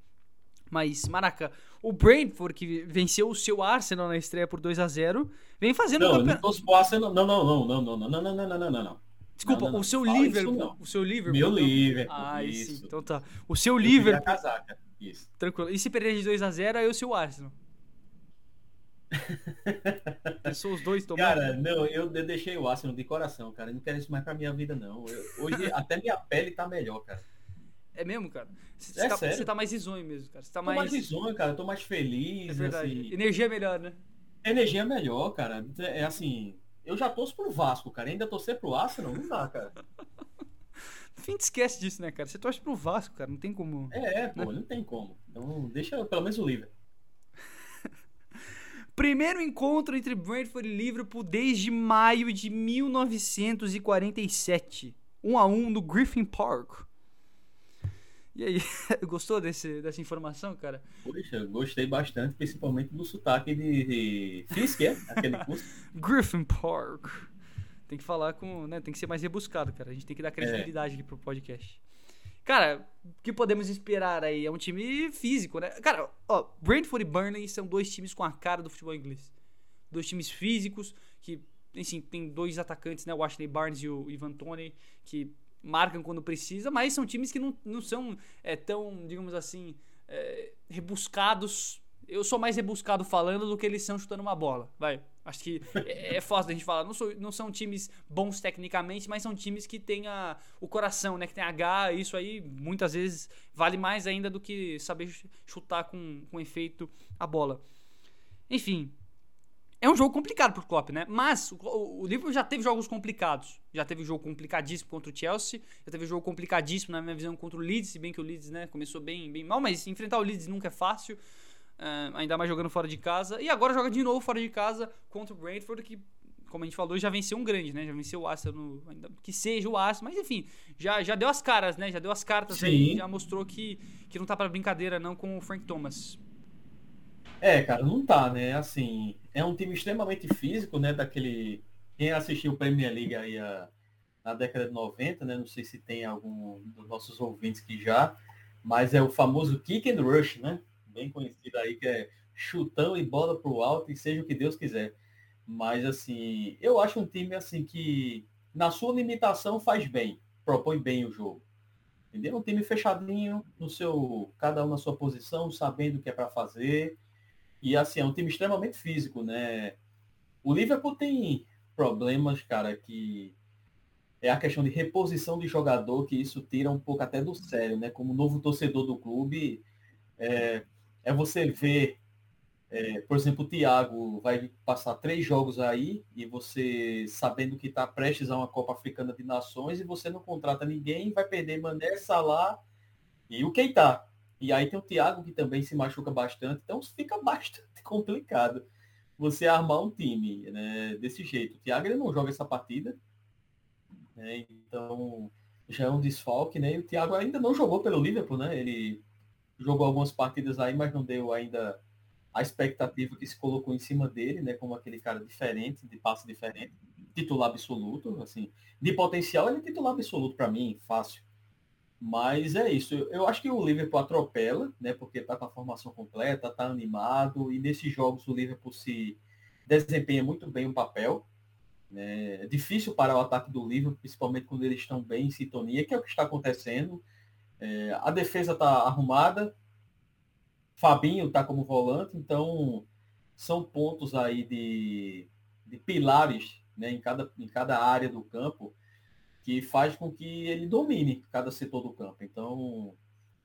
Mas, Maraca, o Brentford, que venceu o seu Arsenal na estreia por 2 a 0 vem fazendo não, um campeonato. Não, Arsenal, não, não, não, não, não, não, não, não, não, não, não. Desculpa, não, não, o seu Liverpool. O seu Liverpool. Meu Liverpool. Ah, isso. Então tá. O seu Liverpool. Isso. Tranquilo. E se perder de 2x0, aí eu o Arsenal. Sou os dois tomando. Cara, não, eu, eu deixei o Arsenal de coração, cara. Eu não quero isso mais pra minha vida, não. Eu, hoje até minha pele tá melhor, cara. É mesmo, cara? Você, é tá, você tá mais risonho mesmo, cara. Você tá mais... mais risonho, cara. Eu tô mais feliz. É verdade. Assim... Energia é melhor, né? Energia é melhor, cara. É assim, eu já torço pro Vasco, cara. Ainda torcer pro Arsenal, não dá, cara. Fim te esquece disso, né, cara? Você torce pro Vasco, cara. Não tem como. É, pô, né? não tem como. Então deixa pelo menos o livre. Primeiro encontro entre Brentford e Liverpool desde maio de 1947. 1 a 1 no Griffin Park. E aí, gostou desse, dessa informação, cara? Poxa, gostei bastante, principalmente do sotaque de, Fisk, é? Aquele curso. Griffin Park. Tem que falar com, né, tem que ser mais rebuscado, cara. A gente tem que dar credibilidade é. aqui pro podcast. Cara, o que podemos esperar aí? É um time físico, né? Cara, ó, Brentford e Burnley são dois times com a cara do futebol inglês. Dois times físicos que, enfim, tem dois atacantes, né? O Ashley Barnes e o Ivan Tony, que marcam quando precisa, mas são times que não, não são é, tão, digamos assim, é, rebuscados. Eu sou mais rebuscado falando do que eles são chutando uma bola. Vai. Acho que é, é fácil da gente falar. Não, sou, não são times bons tecnicamente, mas são times que têm a, o coração, né? Que tem H. Isso aí muitas vezes vale mais ainda do que saber chutar com, com efeito a bola. Enfim, é um jogo complicado pro Klopp, né? Mas o, o Liverpool já teve jogos complicados. Já teve um jogo complicadíssimo contra o Chelsea. Já teve um jogo complicadíssimo, na minha visão, contra o Leeds. Se bem que o Leeds, né, começou bem, bem mal. Mas enfrentar o Leeds nunca é fácil. Uh, ainda mais jogando fora de casa. E agora joga de novo fora de casa contra o Brentford, que, como a gente falou, já venceu um grande, né? Já venceu o Arsenal, ainda que seja o Arsenal. Mas enfim, já, já deu as caras, né? Já deu as cartas Sim. aí. Já mostrou que, que não tá para brincadeira não com o Frank Thomas. É, cara, não tá, né? Assim, é um time extremamente físico, né? Daquele. Quem assistiu o Premier League aí a, na década de 90, né? Não sei se tem algum dos nossos ouvintes que já, mas é o famoso kick and rush, né? Bem conhecido aí, que é chutão e bola pro alto e seja o que Deus quiser. Mas assim, eu acho um time assim que na sua limitação faz bem, propõe bem o jogo. Entendeu? Um time fechadinho, no seu, cada um na sua posição, sabendo o que é para fazer e assim, é um time extremamente físico, né? O Liverpool tem problemas, cara, que é a questão de reposição de jogador, que isso tira um pouco até do sério, né? Como novo torcedor do clube, é, é você ver, é, por exemplo, o Thiago vai passar três jogos aí e você sabendo que está prestes a uma Copa Africana de Nações e você não contrata ninguém, vai perder Mané, Salah e o Keita. E aí tem o Thiago que também se machuca bastante, então fica bastante complicado você armar um time né, desse jeito. O Thiago ele não joga essa partida, né, então já é um desfalque, né? E o Thiago ainda não jogou pelo Liverpool, né? Ele jogou algumas partidas aí, mas não deu ainda a expectativa que se colocou em cima dele, né? Como aquele cara diferente, de passe diferente, titular absoluto, assim, de potencial ele é titular absoluto para mim, fácil. Mas é isso. Eu acho que o Liverpool atropela, né? Porque está com a formação completa, está animado e nesses jogos o Liverpool se desempenha muito bem o papel. Né? É difícil parar o ataque do Liverpool, principalmente quando eles estão bem em sintonia, que é o que está acontecendo. É, a defesa está arrumada, Fabinho está como volante, então são pontos aí de, de pilares né, em, cada, em cada área do campo que faz com que ele domine cada setor do campo. Então,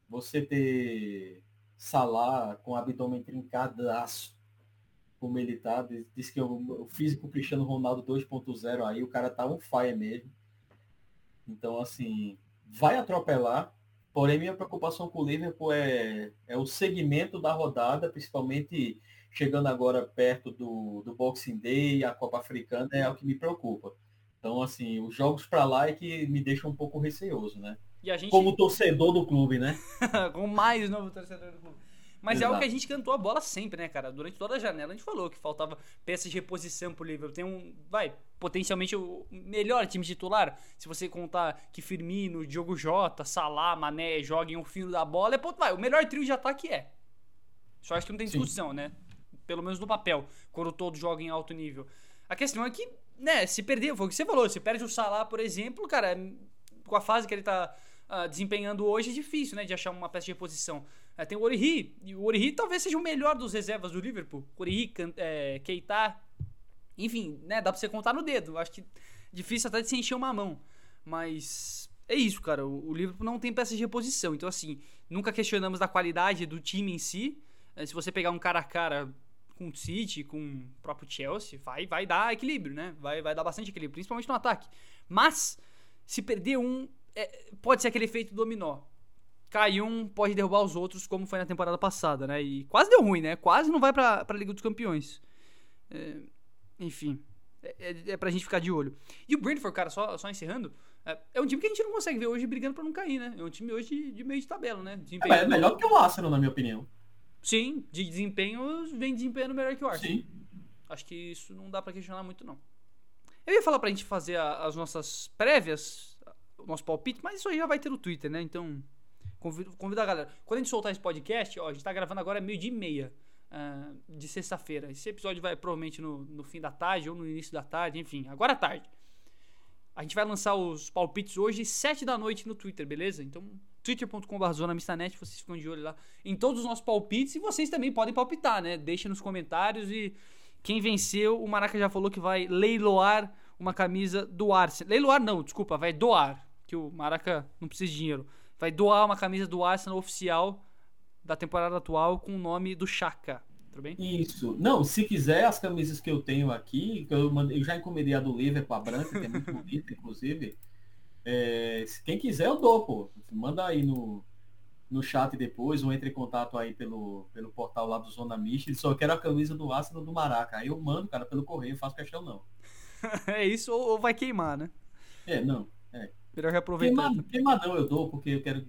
você ter Salah com abdômen trincadaço, como ele tá, diz que o, físico Cristiano Ronaldo 2.0 aí, o cara tá um fire mesmo. Então, assim, vai atropelar. Porém, minha preocupação com o Liverpool é, é o segmento da rodada, principalmente chegando agora perto do, do Boxing Day, a Copa Africana, é o que me preocupa. Então, assim, os jogos para lá é que me deixam um pouco receoso, né? Gente... Como torcedor do clube, né? Como mais novo torcedor do clube. Mas Exato. é algo que a gente cantou a bola sempre, né, cara? Durante toda a janela a gente falou que faltava peças de reposição pro Liverpool. Tem um, vai, potencialmente o melhor time titular. Se você contar que Firmino, Diogo Jota, Salah, Mané joguem o fino da bola, é ponto, vai. O melhor trio de ataque é. Só acho que não tem discussão, Sim. né? Pelo menos no papel, quando todos jogam em alto nível. A questão é que né, se perder, foi o que você falou, se perde o Salah, por exemplo, cara, com a fase que ele tá uh, desempenhando hoje é difícil, né, de achar uma peça de reposição. É, tem o Origi, e o Origi talvez seja o melhor dos reservas do Liverpool. Origi, é, Keita, enfim, né, dá pra você contar no dedo. Acho que difícil até de se encher uma mão. Mas é isso, cara. O, o Liverpool não tem peças de reposição. Então, assim, nunca questionamos da qualidade do time em si. É, se você pegar um cara a cara com o City, com o próprio Chelsea, vai, vai dar equilíbrio, né? Vai, vai dar bastante equilíbrio, principalmente no ataque. Mas, se perder um, é, pode ser aquele efeito dominó cai um, pode derrubar os outros, como foi na temporada passada, né? E quase deu ruim, né? Quase não vai pra, pra Liga dos Campeões. É, enfim, é, é, é pra gente ficar de olho. E o Brentford, cara, só, só encerrando, é, é um time que a gente não consegue ver hoje brigando pra não cair, né? É um time hoje de, de meio de tabela, né? Desempenho... É, é melhor que o Arsenal, na minha opinião. Sim, de desempenho vem desempenhando melhor que o Arsenal. Sim. Acho que isso não dá pra questionar muito, não. Eu ia falar pra gente fazer a, as nossas prévias, o nosso palpite, mas isso aí já vai ter no Twitter, né? Então Convido, convido a galera. Quando a gente soltar esse podcast, ó, a gente tá gravando agora meio dia e meia uh, de sexta-feira. Esse episódio vai provavelmente no, no fim da tarde ou no início da tarde, enfim, agora à tarde. A gente vai lançar os palpites hoje, 7 da noite no Twitter, beleza? Então, twitter.com.br zonamistanet, vocês ficam de olho lá em todos os nossos palpites e vocês também podem palpitar, né? Deixa nos comentários e quem venceu, o Maraca já falou que vai leiloar uma camisa do Arsenal. Leiloar não, desculpa, vai doar, que o Maraca não precisa de dinheiro vai doar uma camisa do Arsenal oficial da temporada atual com o nome do Chaka. Tudo bem? Isso. Não, se quiser, as camisas que eu tenho aqui, que eu, mandei, eu já encomendei a do Liverpool, a branca, que é muito bonita, inclusive. É, quem quiser, eu dou, pô. Manda aí no, no chat depois, ou entre em contato aí pelo, pelo portal lá do Zona Mista. Só quero a camisa do Arsenal do Maraca. Aí eu mando, cara, pelo correio, faço questão não. é isso, ou, ou vai queimar, né? É, não. É. Melhor reaproveitar. Queimar, queimadão eu dou, porque eu quero,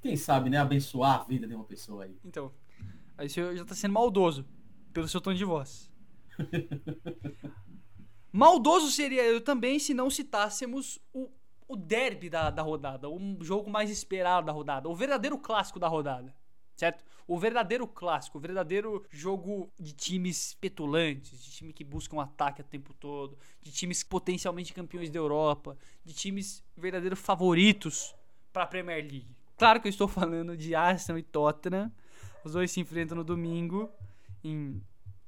quem sabe, né, abençoar a vida de uma pessoa aí. Então, aí você já tá sendo maldoso, pelo seu tom de voz. maldoso seria eu também se não citássemos o, o derby da, da rodada, o jogo mais esperado da rodada, o verdadeiro clássico da rodada certo? O verdadeiro clássico, o verdadeiro jogo de times petulantes, de time que buscam ataque o tempo todo, de times potencialmente campeões da Europa, de times verdadeiros favoritos para a Premier League. Claro que eu estou falando de Arsenal e Tottenham. Os dois se enfrentam no domingo. Em...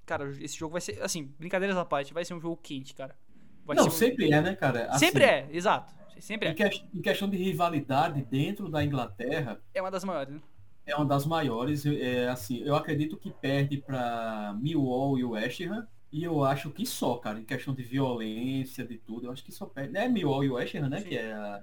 Cara, esse jogo vai ser, assim, brincadeiras à parte, vai ser um jogo quente, cara. Vai Não, um... sempre é, né, cara? Assim, sempre é, exato. Sempre é. Em, questão de rivalidade dentro da Inglaterra. É uma das maiores, né? É uma das maiores. É, assim, eu acredito que perde para Millwall e o West Ham. E eu acho que só, cara, em questão de violência, de tudo, eu acho que só perde. É Millwall e West Ham, né? Que é, a,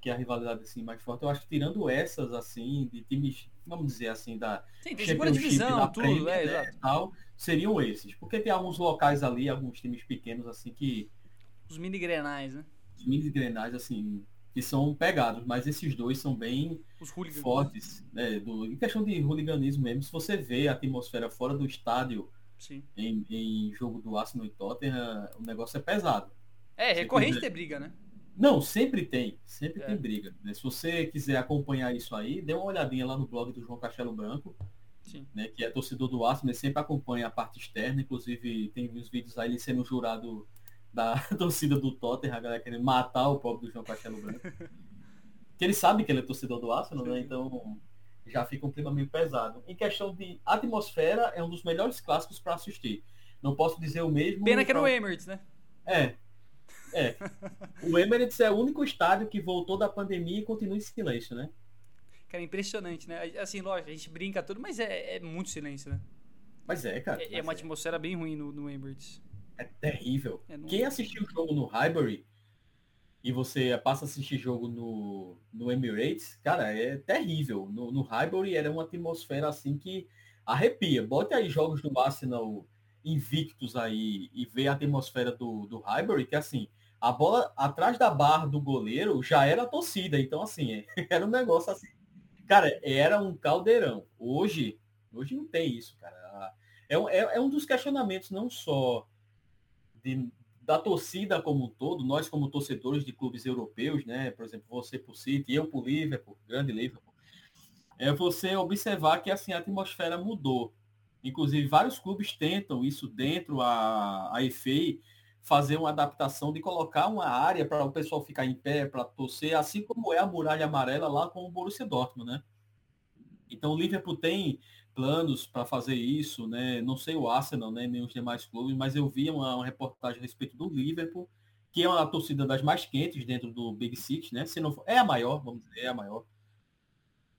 que é a rivalidade assim, mais forte. Eu acho que tirando essas, assim, de times, vamos dizer assim, da Sim, tem segunda divisão, da tudo, Premier, é, né, tal, seriam esses. Porque tem alguns locais ali, alguns times pequenos, assim, que. Os mini grenais, né? Os mini grenais, assim, que são pegados, mas esses dois são bem fortes, né, do, em questão de hooliganismo mesmo. Se você vê a atmosfera fora do estádio em, em, jogo do Arsenal e Tottenham, o negócio é pesado. É, recorrente ter briga, né? Não, sempre tem, sempre é. tem briga. Né? Se você quiser acompanhar isso aí, dê uma olhadinha lá no blog do João Castelo Branco, né, que é torcedor do Arsenal, ele sempre acompanha a parte externa, inclusive tem uns vídeos aí ele sendo jurado da torcida do Tottenham, a galera querendo matar o pobre do João Castelo Branco. que ele sabe que ele é torcedor do Arsenal, né? Então já fica um clima meio pesado. Em questão de atmosfera, é um dos melhores clássicos para assistir. Não posso dizer o mesmo. Pena que era o Emirates, né? É. É. O Emirates é o único estádio que voltou da pandemia e continua em silêncio, né? Cara, é impressionante, né? Assim, lógico, a gente brinca tudo, mas é, é muito silêncio, né? Mas é, cara. É, é uma é. atmosfera bem ruim no, no Emirates. É terrível. É Quem assistiu o jogo no Highbury e você passa a assistir jogo no, no Emirates, cara, é terrível. No, no Highbury era uma atmosfera assim que arrepia. Bote aí jogos do Arsenal invictos aí e vê a atmosfera do, do Highbury, que assim, a bola atrás da barra do goleiro já era torcida. Então, assim, era um negócio assim. Cara, era um caldeirão. Hoje, hoje não tem isso, cara. É, é, é um dos questionamentos, não só de, da torcida como um todo, nós como torcedores de clubes europeus, né? Por exemplo, você por City, eu por Liverpool, grande Liverpool, é você observar que assim a atmosfera mudou. Inclusive, vários clubes tentam isso dentro a, a FA fazer uma adaptação de colocar uma área para o pessoal ficar em pé, para torcer, assim como é a muralha amarela lá com o Borussia Dortmund, né? Então o Liverpool tem planos para fazer isso, né? Não sei o Arsenal, né? Nem os demais clubes, mas eu vi uma, uma, reportagem a respeito do Liverpool, que é uma torcida das mais quentes dentro do Big Six, né? Se não for, é a maior, vamos dizer, é a maior.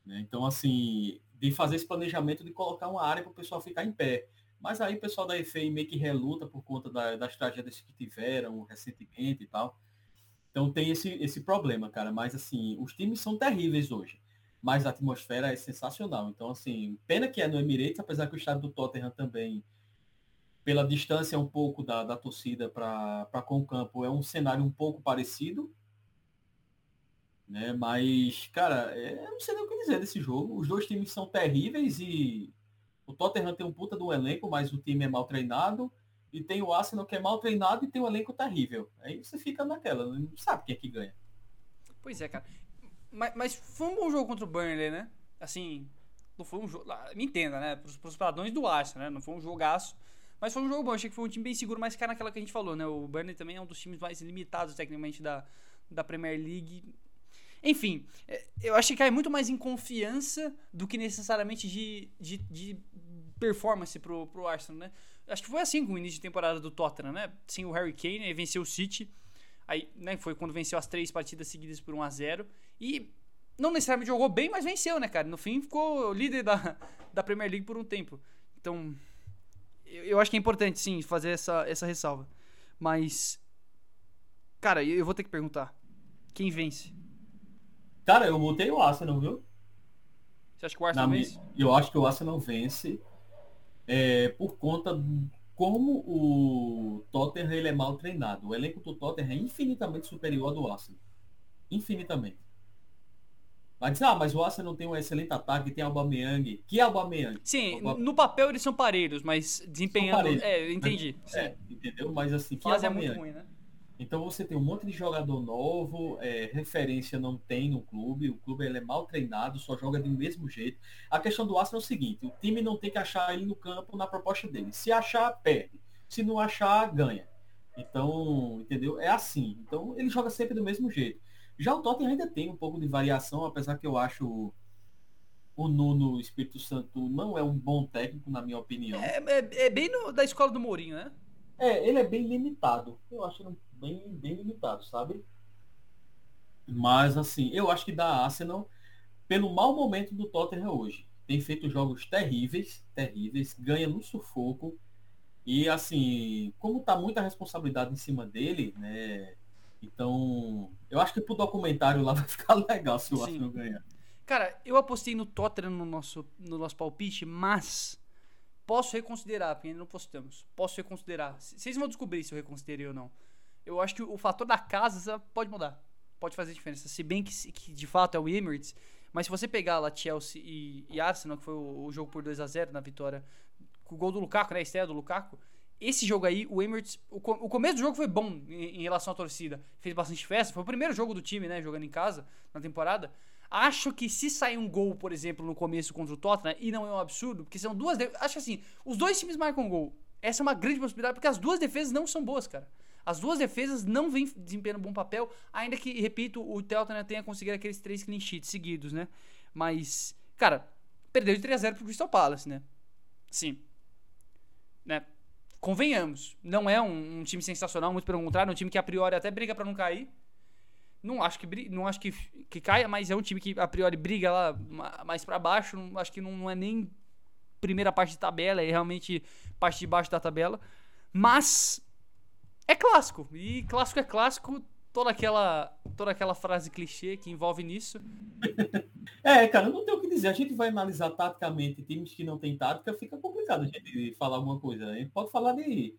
Né? Então, assim, de fazer esse planejamento de colocar uma área para o pessoal ficar em pé. Mas aí o pessoal da EFE meio que reluta por conta da, das tragédias que tiveram recentemente e tal. Então tem esse, esse problema, cara. Mas assim, os times são terríveis hoje. Mas a atmosfera é sensacional. Então, assim, pena que é no Emirates, apesar que o estádio do Tottenham também, pela distância um pouco da, da torcida para com o campo, é um cenário um pouco parecido. Né? Mas, cara, é, eu não sei nem o que dizer desse jogo. Os dois times são terríveis e o Tottenham tem um puta do elenco, mas o time é mal treinado. E tem o Arsenal que é mal treinado e tem um elenco terrível. Aí você fica naquela, não sabe quem é que ganha. Pois é, cara. Mas, mas foi um bom jogo contra o Burnley, né? Assim, não foi um jogo. Me entenda, né? Pros, pros padrões do Arsenal, né? Não foi um jogaço. Mas foi um jogo bom. Achei que foi um time bem seguro, mas cara naquela que a gente falou, né? O Burnley também é um dos times mais limitados tecnicamente da, da Premier League. Enfim, é, eu acho que cai muito mais em confiança do que necessariamente de, de, de performance pro, pro Arsenal, né? Acho que foi assim com o início de temporada do Tottenham, né? Sem o Harry Kane, aí venceu o City. Aí, né, foi quando venceu as três partidas seguidas por 1 a 0 E não necessariamente jogou bem, mas venceu, né, cara? No fim ficou líder da, da Premier League por um tempo. Então, eu, eu acho que é importante, sim, fazer essa, essa ressalva. Mas, cara, eu, eu vou ter que perguntar. Quem vence? Cara, eu botei o Arsenal, viu? Você acha que o Arsenal Na vence? Eu acho que o Arsenal vence é, por conta como o Tottenham ele é mal treinado. O elenco do Tottenham é infinitamente superior ao do Arsenal. Infinitamente. Vai dizer, ah, mas o Arsenal tem um excelente ataque, tem Aubameyang. Que Aubameyang? Sim, no papel eles são parelhos, mas desempenhando... Parelhos. É, entendi. É, entendeu? Mas assim, que Aubameyang? é muito ruim, né? Então você tem um monte de jogador novo, é, referência não tem no clube, o clube ele é mal treinado, só joga do mesmo jeito. A questão do Arsenal é o seguinte, o time não tem que achar ele no campo na proposta dele. Se achar, perde. Se não achar, ganha. Então, entendeu? É assim. Então ele joga sempre do mesmo jeito. Já o Tottenham ainda tem um pouco de variação, apesar que eu acho o Nuno Espírito Santo não é um bom técnico, na minha opinião. É, é, é bem no, da escola do Mourinho, né? É, ele é bem limitado. Eu acho bem, bem limitado, sabe? Mas assim, eu acho que da Arsenal, pelo mau momento do Tottenham hoje, tem feito jogos terríveis, terríveis, ganha no sufoco. E assim, como tá muita responsabilidade em cima dele, né? Então, eu acho que pro documentário lá vai ficar legal se o Arsenal ganhar. Cara, eu apostei no Tottenham no nosso, no nosso palpite, mas posso reconsiderar, porque ainda não postamos. Posso reconsiderar. Vocês vão descobrir se eu reconsiderei ou não eu acho que o fator da casa pode mudar. Pode fazer diferença. Se bem que, que de fato é o Emirates, mas se você pegar lá Chelsea e, e Arsenal, que foi o, o, jogo por 2 a 0 na vitória, com o gol do Lukaku, né? A estreia do Lukaku. Esse jogo aí, o Emirates, o, começo do jogo foi bom em, relação à torcida. Fez bastante festa. Foi o primeiro jogo do time, né? Jogando em casa na temporada. Acho que se sair um gol, por exemplo, no começo contra o Tottenham, e não é um absurdo, porque são duas. Acho que assim, os dois times marcam gol. Essa é uma grande possibilidade, porque as duas defesas não são boas, cara. As duas defesas não vêm desempenhando um bom papel, ainda que, repito, o Tottenham tenha conseguido aqueles três clean sheets seguidos, né? Mas, cara, perdeu de 3 a 0 pro Crystal Palace, né? Sim. Né? Convenhamos, não é um, um, time sensacional, muito pelo contrário, é um time que a priori até briga para não cair. Não acho que não acho que, que caia, mas é um time que a priori briga lá mais para baixo, não, acho que não, não é nem primeira parte de tabela, é realmente parte de baixo da tabela. Mas é clássico. E clássico é clássico, toda aquela, toda aquela frase clichê que envolve nisso. É, cara, não tem o que dizer. A gente vai analisar taticamente times que não tem tática, fica complicado a gente falar alguma coisa. A gente pode falar de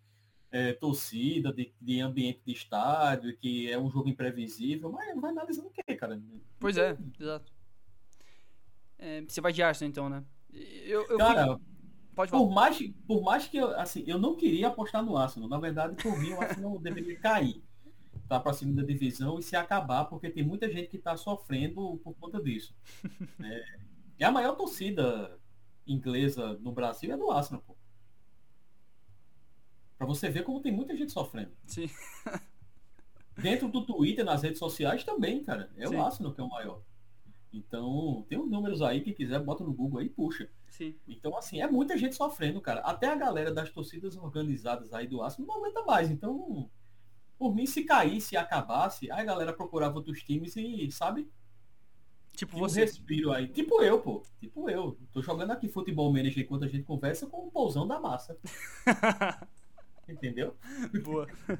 é, torcida, de, de, ambiente de estádio, que é um jogo imprevisível, mas vai analisando o quê, cara? Pois é, exato. É, você vai de Arsenal então, né? Eu, eu cara, fui... Pode por mais, por mais que eu, assim, eu não queria apostar no Arsenal. Na verdade, por mim, o Arsenal deveria cair para a segunda divisão e se acabar, porque tem muita gente que está sofrendo por conta disso. É, e a maior torcida inglesa no Brasil é do Arsenal, pô. Pra você ver como tem muita gente sofrendo. Sim. Dentro do Twitter, nas redes sociais também, cara. É Sim. o Arsenal que é o maior. Então, tem uns números aí, quem quiser, bota no Google aí e puxa. Sim. Então, assim, é muita gente sofrendo, cara. Até a galera das torcidas organizadas aí do Arsenal não aguenta mais. Então, por mim, se caísse e acabasse, aí a galera procurava outros times e, sabe? Tipo Um você. respiro aí. Tipo eu, pô. Tipo eu. Tô jogando aqui futebol manager enquanto a gente conversa com o pousão da massa. Entendeu? Boa.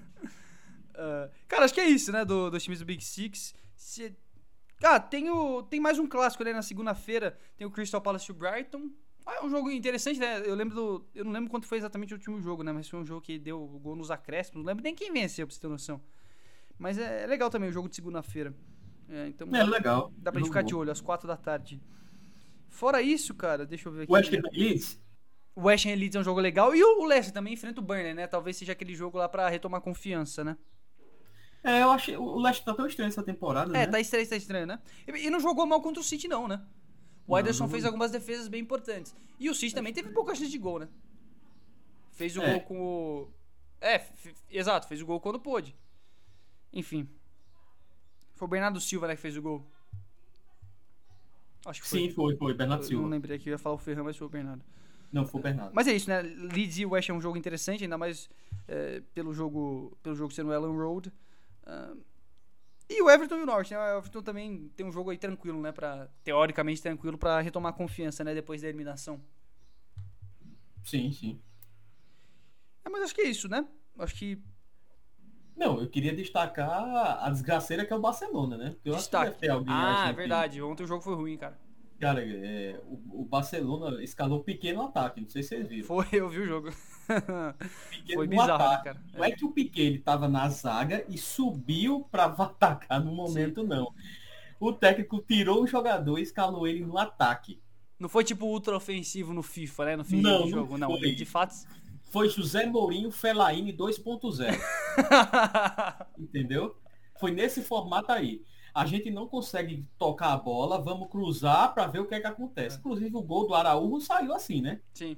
Ah, cara, acho que é isso, né? Do, dos times do Big Six. Se... Ah, tem, o, tem mais um clássico, né? Na segunda-feira tem o Crystal Palace e o Brighton. Ah, é um jogo interessante, né? Eu lembro do. Eu não lembro quanto foi exatamente o último jogo, né? Mas foi um jogo que deu gol nos acréscimos. Não lembro nem quem venceu, pra você ter noção. Mas é, é legal também o jogo de segunda-feira. É, então É legal. dá pra gente ficar de olho, às quatro da tarde. Fora isso, cara, deixa eu ver aqui. West Ham Leeds? O West Ham Leeds é um jogo legal. E o Leicester também enfrenta o Burnley, né? Talvez seja aquele jogo lá pra retomar confiança, né? É, eu achei. O Leicester tá tão estranho essa temporada, É, né? tá estranho, tá estranho, né? E, e não jogou mal contra o City, não, né? O Ederson não fez algumas defesas bem importantes. E o City também teve pouca chance de gol, né? Fez o É. gol com o. É, exato, fez o gol quando pôde. Enfim. Foi o Bernardo Silva, né, que fez o gol. Acho que foi. Sim, foi, foi. Bernardo Eu não Silva. lembrei aqui, eu ia falar o Ferran, mas foi o Bernardo. Não, foi o Bernardo. Mas é isso, né? Leeds e West é um jogo interessante, ainda mais é, pelo jogo pelo jogo sendo o Ellen Road. Ah, e o Everton e o Norte, né? O Everton também tem um jogo aí tranquilo, né? Pra, teoricamente tranquilo pra retomar a confiança, né? Depois da eliminação. Sim, sim. É, mas acho que é isso, né? Acho que Não, eu queria destacar a desgraceira que é o Barcelona, né? Porque eu acho que destaque. deve ter alguém Ah, é verdade. Ontem o jogo foi ruim, cara. Cara, é, o, o Barcelona escalou pequeno ataque, não sei se vocês viram. Foi, eu vi o jogo. Foi bizarro, ataque. cara? Não é que o Piquet ele tava na zaga e subiu pra atacar no momento, não. O técnico tirou o jogador e escalou ele no ataque. Não foi tipo ultra ofensivo no FIFA, né? No fim Não, do não jogo. Não, foi. de fato. Foi José Mourinho Fellaini 2.0, entendeu? Foi nesse formato aí. A gente não consegue tocar a bola, vamos cruzar pra ver o que é que acontece. Inclusive o gol do Araújo saiu assim, né? Sim.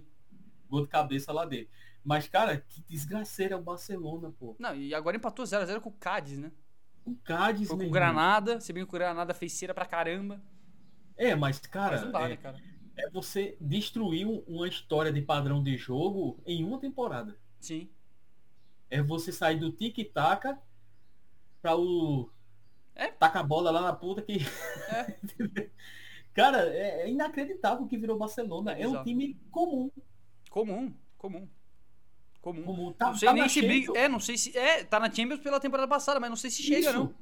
Gol de cabeça lá dele. Mas, cara, que desgraceira é o Barcelona, pô. Não, e agora empatou 0x0 com o Cádiz, né? O Cádiz, Foi com o. Granada, se bem que o Granada fez cera pra caramba. É, mas, cara, Mas não dá, é, né, cara? é você destruir um- uma história de padrão de jogo em uma temporada. Sim. É você sair do tic-tac pra o. É. Taca a bola lá na puta que. É. Cara, é, é inacreditável o que virou Barcelona. É É, um time comum. Comum, comum. Comum. comum. Tá, não sei tá nem na se briga. É, não sei se. É, tá na Champions pela temporada passada, mas não sei se chega, Isso. não.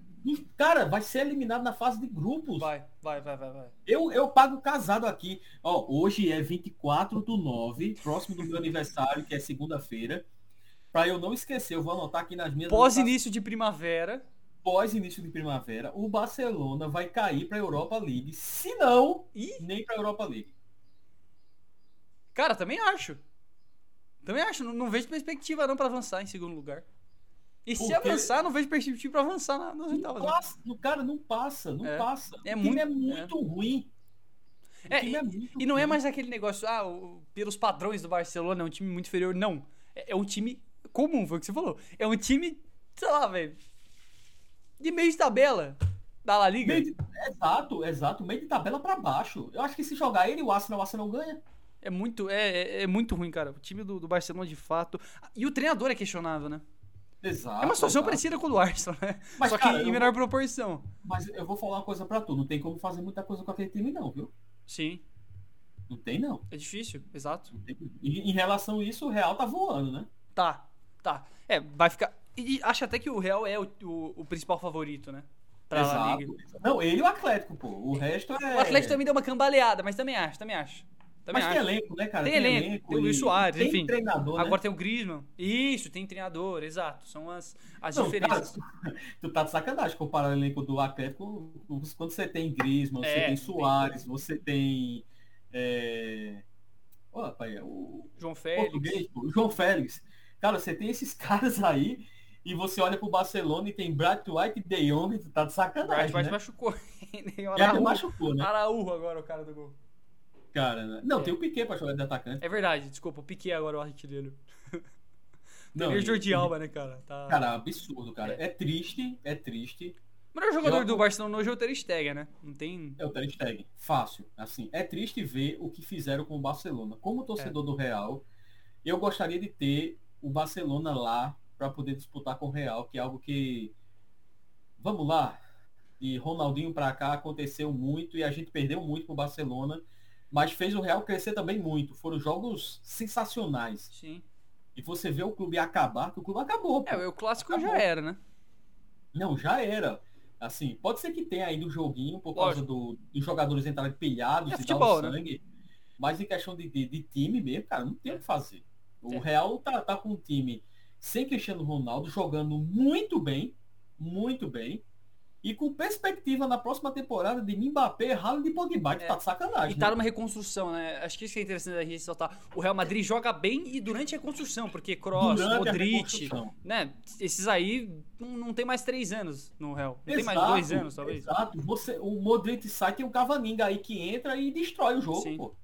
Cara, vai ser eliminado na fase de grupos. Vai, vai, vai, vai, vai. Eu, eu pago casado aqui. Ó, hoje é 24 do 9, próximo do meu aniversário, que é segunda-feira. Pra eu não esquecer, eu vou anotar aqui nas minhas Pós anotações. início de primavera. pós início de primavera, o Barcelona vai cair para a Europa League, se não, Ih, nem para a Europa League. Cara, também acho. Também acho. Não, não vejo perspectiva não pra avançar em segundo lugar. E se Porque- avançar, não vejo perspectiva pra avançar na- nas oitavas. não. passa, cara não passa, não É. passa. É o time muito- é muito ruim. O É, time é E não é mais aquele negócio, ah, o- pelos padrões do Barcelona, é um time muito inferior. Não. É, é um time comum, foi o que você falou. É um time, sei lá, velho. De meio de tabela da La Liga. De- Exato, exato, meio de tabela para baixo. Eu acho que se jogar ele e o Arsenal, o Arsenal ganha. É muito, é, é- é muito ruim, cara. O time do, do Barcelona, de fato. E o treinador é questionável, né? Exato. é uma situação exato. parecida com o do Arsenal, né? Mas, Só que cara, em eu menor proporção. Mas eu vou falar uma coisa pra tu, não tem como fazer muita coisa com aquele time não, viu? Sim, Não tem não. é difícil, exato. E, em relação a isso, o Real tá voando, né? Tá, tá. É, vai ficar. E acho até que o Real é o, o, o principal favorito, né? Pra La Liga. Não, ele e o Atlético, pô. O resto é... O Atlético também deu uma cambaleada, mas também acho, também acho. Também Mas tem acho. elenco, né, cara? Tem elenco, tem o Luiz Soares, tem enfim. treinador, né? Agora tem o Griezmann. Isso, tem treinador, exato. São as, as Não, diferenças. cara, tu tá de sacanagem comparar o elenco do Atlético quando você tem Griezmann, você É, tem tem Soares, você tem... É... Ô, rapaz, o João Félix. o João Félix. Cara, você tem esses caras aí e você olha pro Barcelona e tem Bright White e De Jong, tu tá de Bright sacanagem, White né? machucou. E Araújo. machucou, né? Araújo agora, o cara do gol. Cara, né? Não, É. tem o Piquet pra jogar de atacante. É verdade, desculpa, o Piquet agora o artilheiro. Não, Tem o Jordi Alba, né, cara? Tá... Cara, absurdo, cara. É triste, é triste. O melhor jogador Joga... do Barcelona hoje é o Ter Stegen, né? Não tem... É o Ter Stegen. Fácil. Assim, é triste ver o que fizeram com o Barcelona. Como torcedor é. do Real, eu gostaria de ter o Barcelona lá para poder disputar com o Real, que é algo que... Vamos lá. E Ronaldinho para cá aconteceu muito e a gente perdeu muito com o Barcelona, mas fez o Real crescer também muito. Foram jogos sensacionais. Sim. E você vê o clube acabar, que o clube acabou. Pô. É, o clássico acabou. já era, né? Não, já era. Assim, pode ser que tenha ainda um joguinho por causa do, dos jogadores entrarem pilhados é e futebol, dar o né? sangue. Né? Mas em questão de, de, de, time mesmo, cara, não tem o que fazer. O é. Real tá, tá com um time sem Cristiano Ronaldo, jogando muito bem, muito bem. E com perspectiva na próxima temporada de Mbappé, Haaland e Pogba, que é. tá de sacanagem. E tá né? numa reconstrução, né? Acho que isso que é interessante a gente soltar. O Real Madrid joga bem e durante a reconstrução, porque Kroos, Modric, né? Esses aí não, não tem mais três anos no Real. Não exato, tem mais dois anos, talvez. Exato. Você, o Modric sai, tem o Cavaninga aí que entra e destrói o jogo, Sim. pô.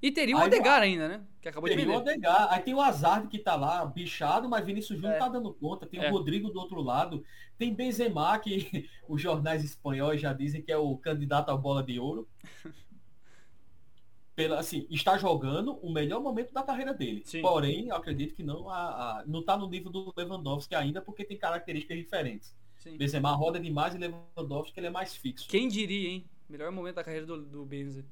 E teria o aí, Odegar ainda, né? Que acabou teria de vender. o Odegar. Aí tem o Hazard que tá lá, bichado, mas Vinícius Júnior é. tá dando conta. Tem é. o Rodrigo do outro lado. Tem Benzema, que os jornais espanhóis já dizem que é o candidato à bola de ouro. Pela, assim, está jogando o melhor momento da carreira dele. Sim. Porém, eu acredito que não, a, a, não tá no nível do Lewandowski ainda, porque tem características diferentes. Sim. Benzema roda demais e Lewandowski ele é mais fixo. Quem diria, hein? Melhor momento da carreira do, do Benzema.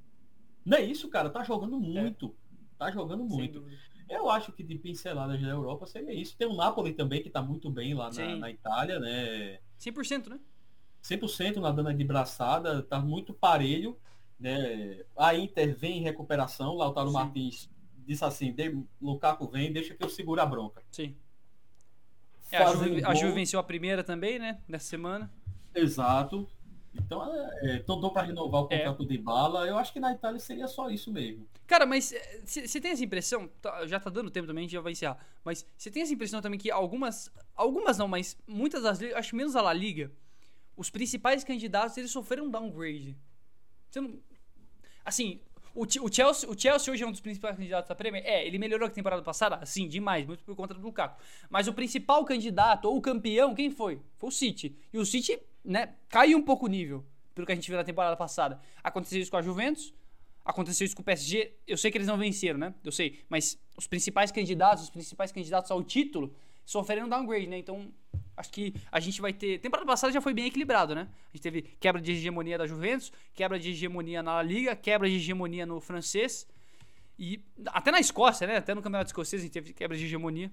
Não é isso, cara. Tá jogando muito. É. Tá jogando muito. Eu acho que de pinceladas da Europa seria isso. Tem o Napoli também, que tá muito bem lá na, na, Itália, né? 100%, né? 100% na dana de braçada, tá muito parelho. Né? A Inter vem em recuperação. Lautaro Sim. Martins disse assim, Lukaku vem, deixa que eu seguro a bronca. Sim. É, a, Juve, a Juve venceu a primeira também, né? Nessa semana. Exato. Então, é, então dou para renovar o contrato é. de bala. Eu acho que na Itália seria só isso mesmo. Cara, mas você é, tem essa impressão? Tá, já tá dando tempo também, a gente já vai encerrar. Mas você tem essa impressão também que algumas. Algumas não, mas muitas das ligas, acho menos a La Liga, os principais candidatos eles sofreram um downgrade. Você não. Assim, o, Chelsea, o Chelsea hoje é um dos principais candidatos à Premier. É, ele melhorou a temporada passada? Sim, demais, muito por conta do Lukaku. Mas o principal candidato ou o campeão, quem foi? Foi o City. E o City né, caiu um pouco o nível, pelo que a gente viu na temporada passada. Aconteceu isso com a Juventus, aconteceu isso com o PSG. Eu sei que eles não venceram, né? Eu sei. Mas os principais candidatos, os principais candidatos ao título, sofreram downgrade, né? Então, acho que a gente vai ter. Temporada passada já foi bem equilibrado, né? A gente teve quebra de hegemonia da Juventus, quebra de hegemonia na Liga, quebra de hegemonia no francês. E até na Escócia, né? Até no Campeonato Escocês a gente teve quebra de hegemonia.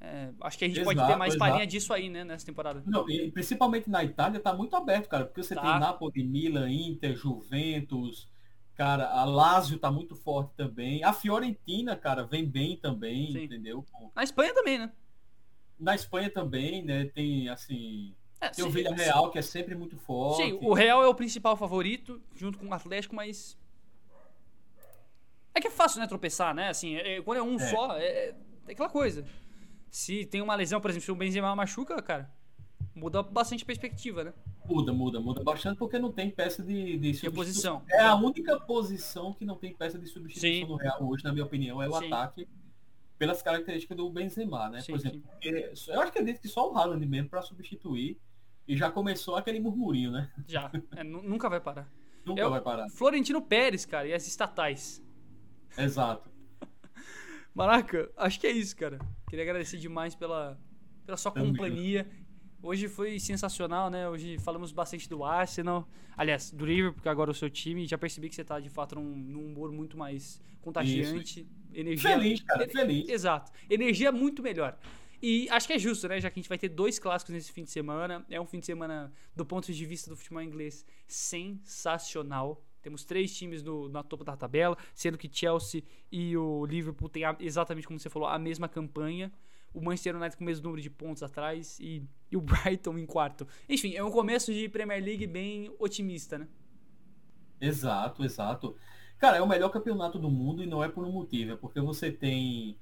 É, acho que a gente exato, pode ter mais exato. palhinha disso aí, né, nessa temporada. Não, e principalmente na Itália tá muito aberto, cara, porque você tá. tem Napoli, Milan, Inter, Juventus, cara, a Lazio tá muito forte também. A Fiorentina, cara, vem bem também, Sim. entendeu? Na Espanha também, né? Na Espanha também, né, tem assim, é, tem o Villarreal que é sempre muito forte. Sim, o Real é o principal favorito, junto com o Atlético, mas é que é fácil, né, tropeçar, né? Assim, é, quando é um é. só, é, é aquela coisa. Se tem uma lesão, por exemplo, se o Benzema machuca, cara, muda bastante a perspectiva, né? Muda, muda, muda bastante porque não tem peça de, de substituição. É a única posição que não tem peça de substituição sim. no Real hoje, na minha opinião, é o sim. ataque pelas características do Benzema, né? Sim, por exemplo, eu acho que é que só o Haaland mesmo para substituir e já começou aquele murmurinho, né? Já, é, nunca vai parar. Nunca é vai parar. Florentino Pérez, cara, e as estatais. Exato. Maraca, acho que é isso, cara. Queria agradecer demais pela, pela sua companhia. Hoje foi sensacional, né? Hoje falamos bastante do Arsenal. Aliás, do Liverpool, porque agora é o seu time. Já percebi que você tá, de fato, num, num humor muito mais contagiante. Isso. Energia... Feliz, cara, feliz. Exato. Energia muito melhor. E acho que é justo, né? Já que a gente vai ter dois clássicos nesse fim de semana. É um fim de semana, do ponto de vista do futebol inglês, sensacional. Temos três times no, na topo da tabela, sendo que Chelsea e o Liverpool têm a, exatamente como você falou, a mesma campanha. O Manchester United com o mesmo número de pontos atrás e, e o Brighton em quarto. Enfim, é um começo de Premier League bem otimista, né? Exato, exato. Cara, é o melhor campeonato do mundo e não é por um motivo, é porque você tem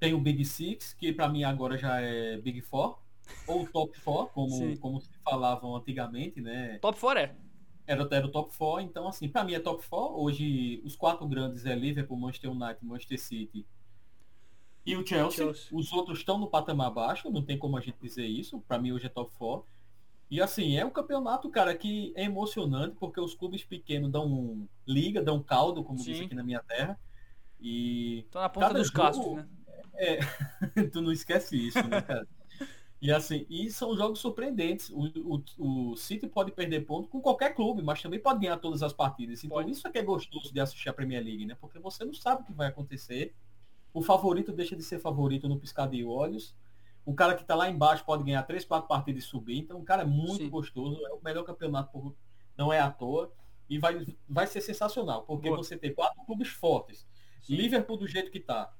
tem o Big Six, que para mim agora já é Big Four, ou Top Four, como, como se falavam antigamente, né? Top Four é era, era o top 4, então assim, para mim é top 4. Hoje os quatro grandes é Liverpool, Manchester United, Manchester City e o Chelsea. Chelsea. Os outros estão no patamar baixo, não tem como a gente dizer isso. Para mim hoje é top 4. E assim, é um campeonato, cara, que é emocionante, porque os clubes pequenos dão liga, dão caldo, como Sim. diz aqui na minha terra. E. Tô na ponta dos clássicos, né? É, tu não esquece isso, né, cara? E assim, e são jogos surpreendentes. O, o, o City pode perder ponto com qualquer clube, mas também pode ganhar todas as partidas. Então pode. isso é que é gostoso de assistir a Premier League, né? Porque você não sabe o que vai acontecer. O favorito deixa de ser favorito no piscar de olhos. O cara que está lá embaixo pode ganhar três, quatro partidas e subir. Então o cara é muito Sim. gostoso. É o melhor campeonato, por... não é à toa. E vai, vai ser sensacional, porque Boa. você tem quatro clubes fortes. Sim. Liverpool do jeito que está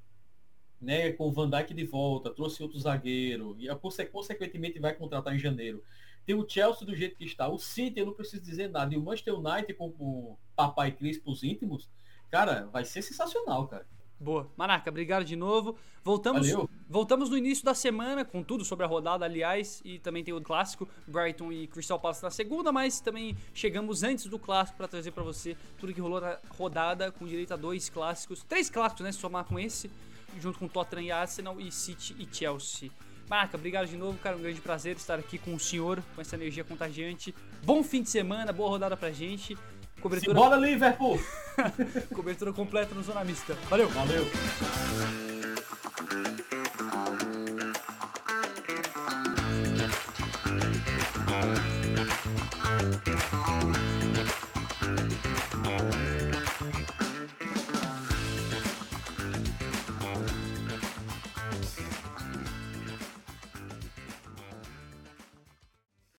né, com o Van Dijk de volta, trouxe outro zagueiro, e a, consequentemente vai contratar em janeiro. Tem o Chelsea do jeito que está, o City, eu não preciso dizer nada, e o Manchester United com o Papai Cris pros íntimos, cara, vai ser sensacional, cara. Boa. Maraca, obrigado de novo. Voltamos, Valeu. voltamos no início da semana com tudo sobre a rodada, aliás, e também tem o clássico Brighton e Crystal Palace na segunda, mas também chegamos antes do clássico para trazer para você tudo que rolou na rodada com direito a dois clássicos, três clássicos, né, se somar com esse junto com Tottenham e Arsenal e City e Chelsea. Marca, obrigado de novo, cara. Um grande prazer estar aqui com o senhor, com essa energia contagiante. Bom fim de semana, boa rodada pra gente. Cobertura... Bola, Liverpool! Cobertura completa no Zona Mista. Valeu! Valeu!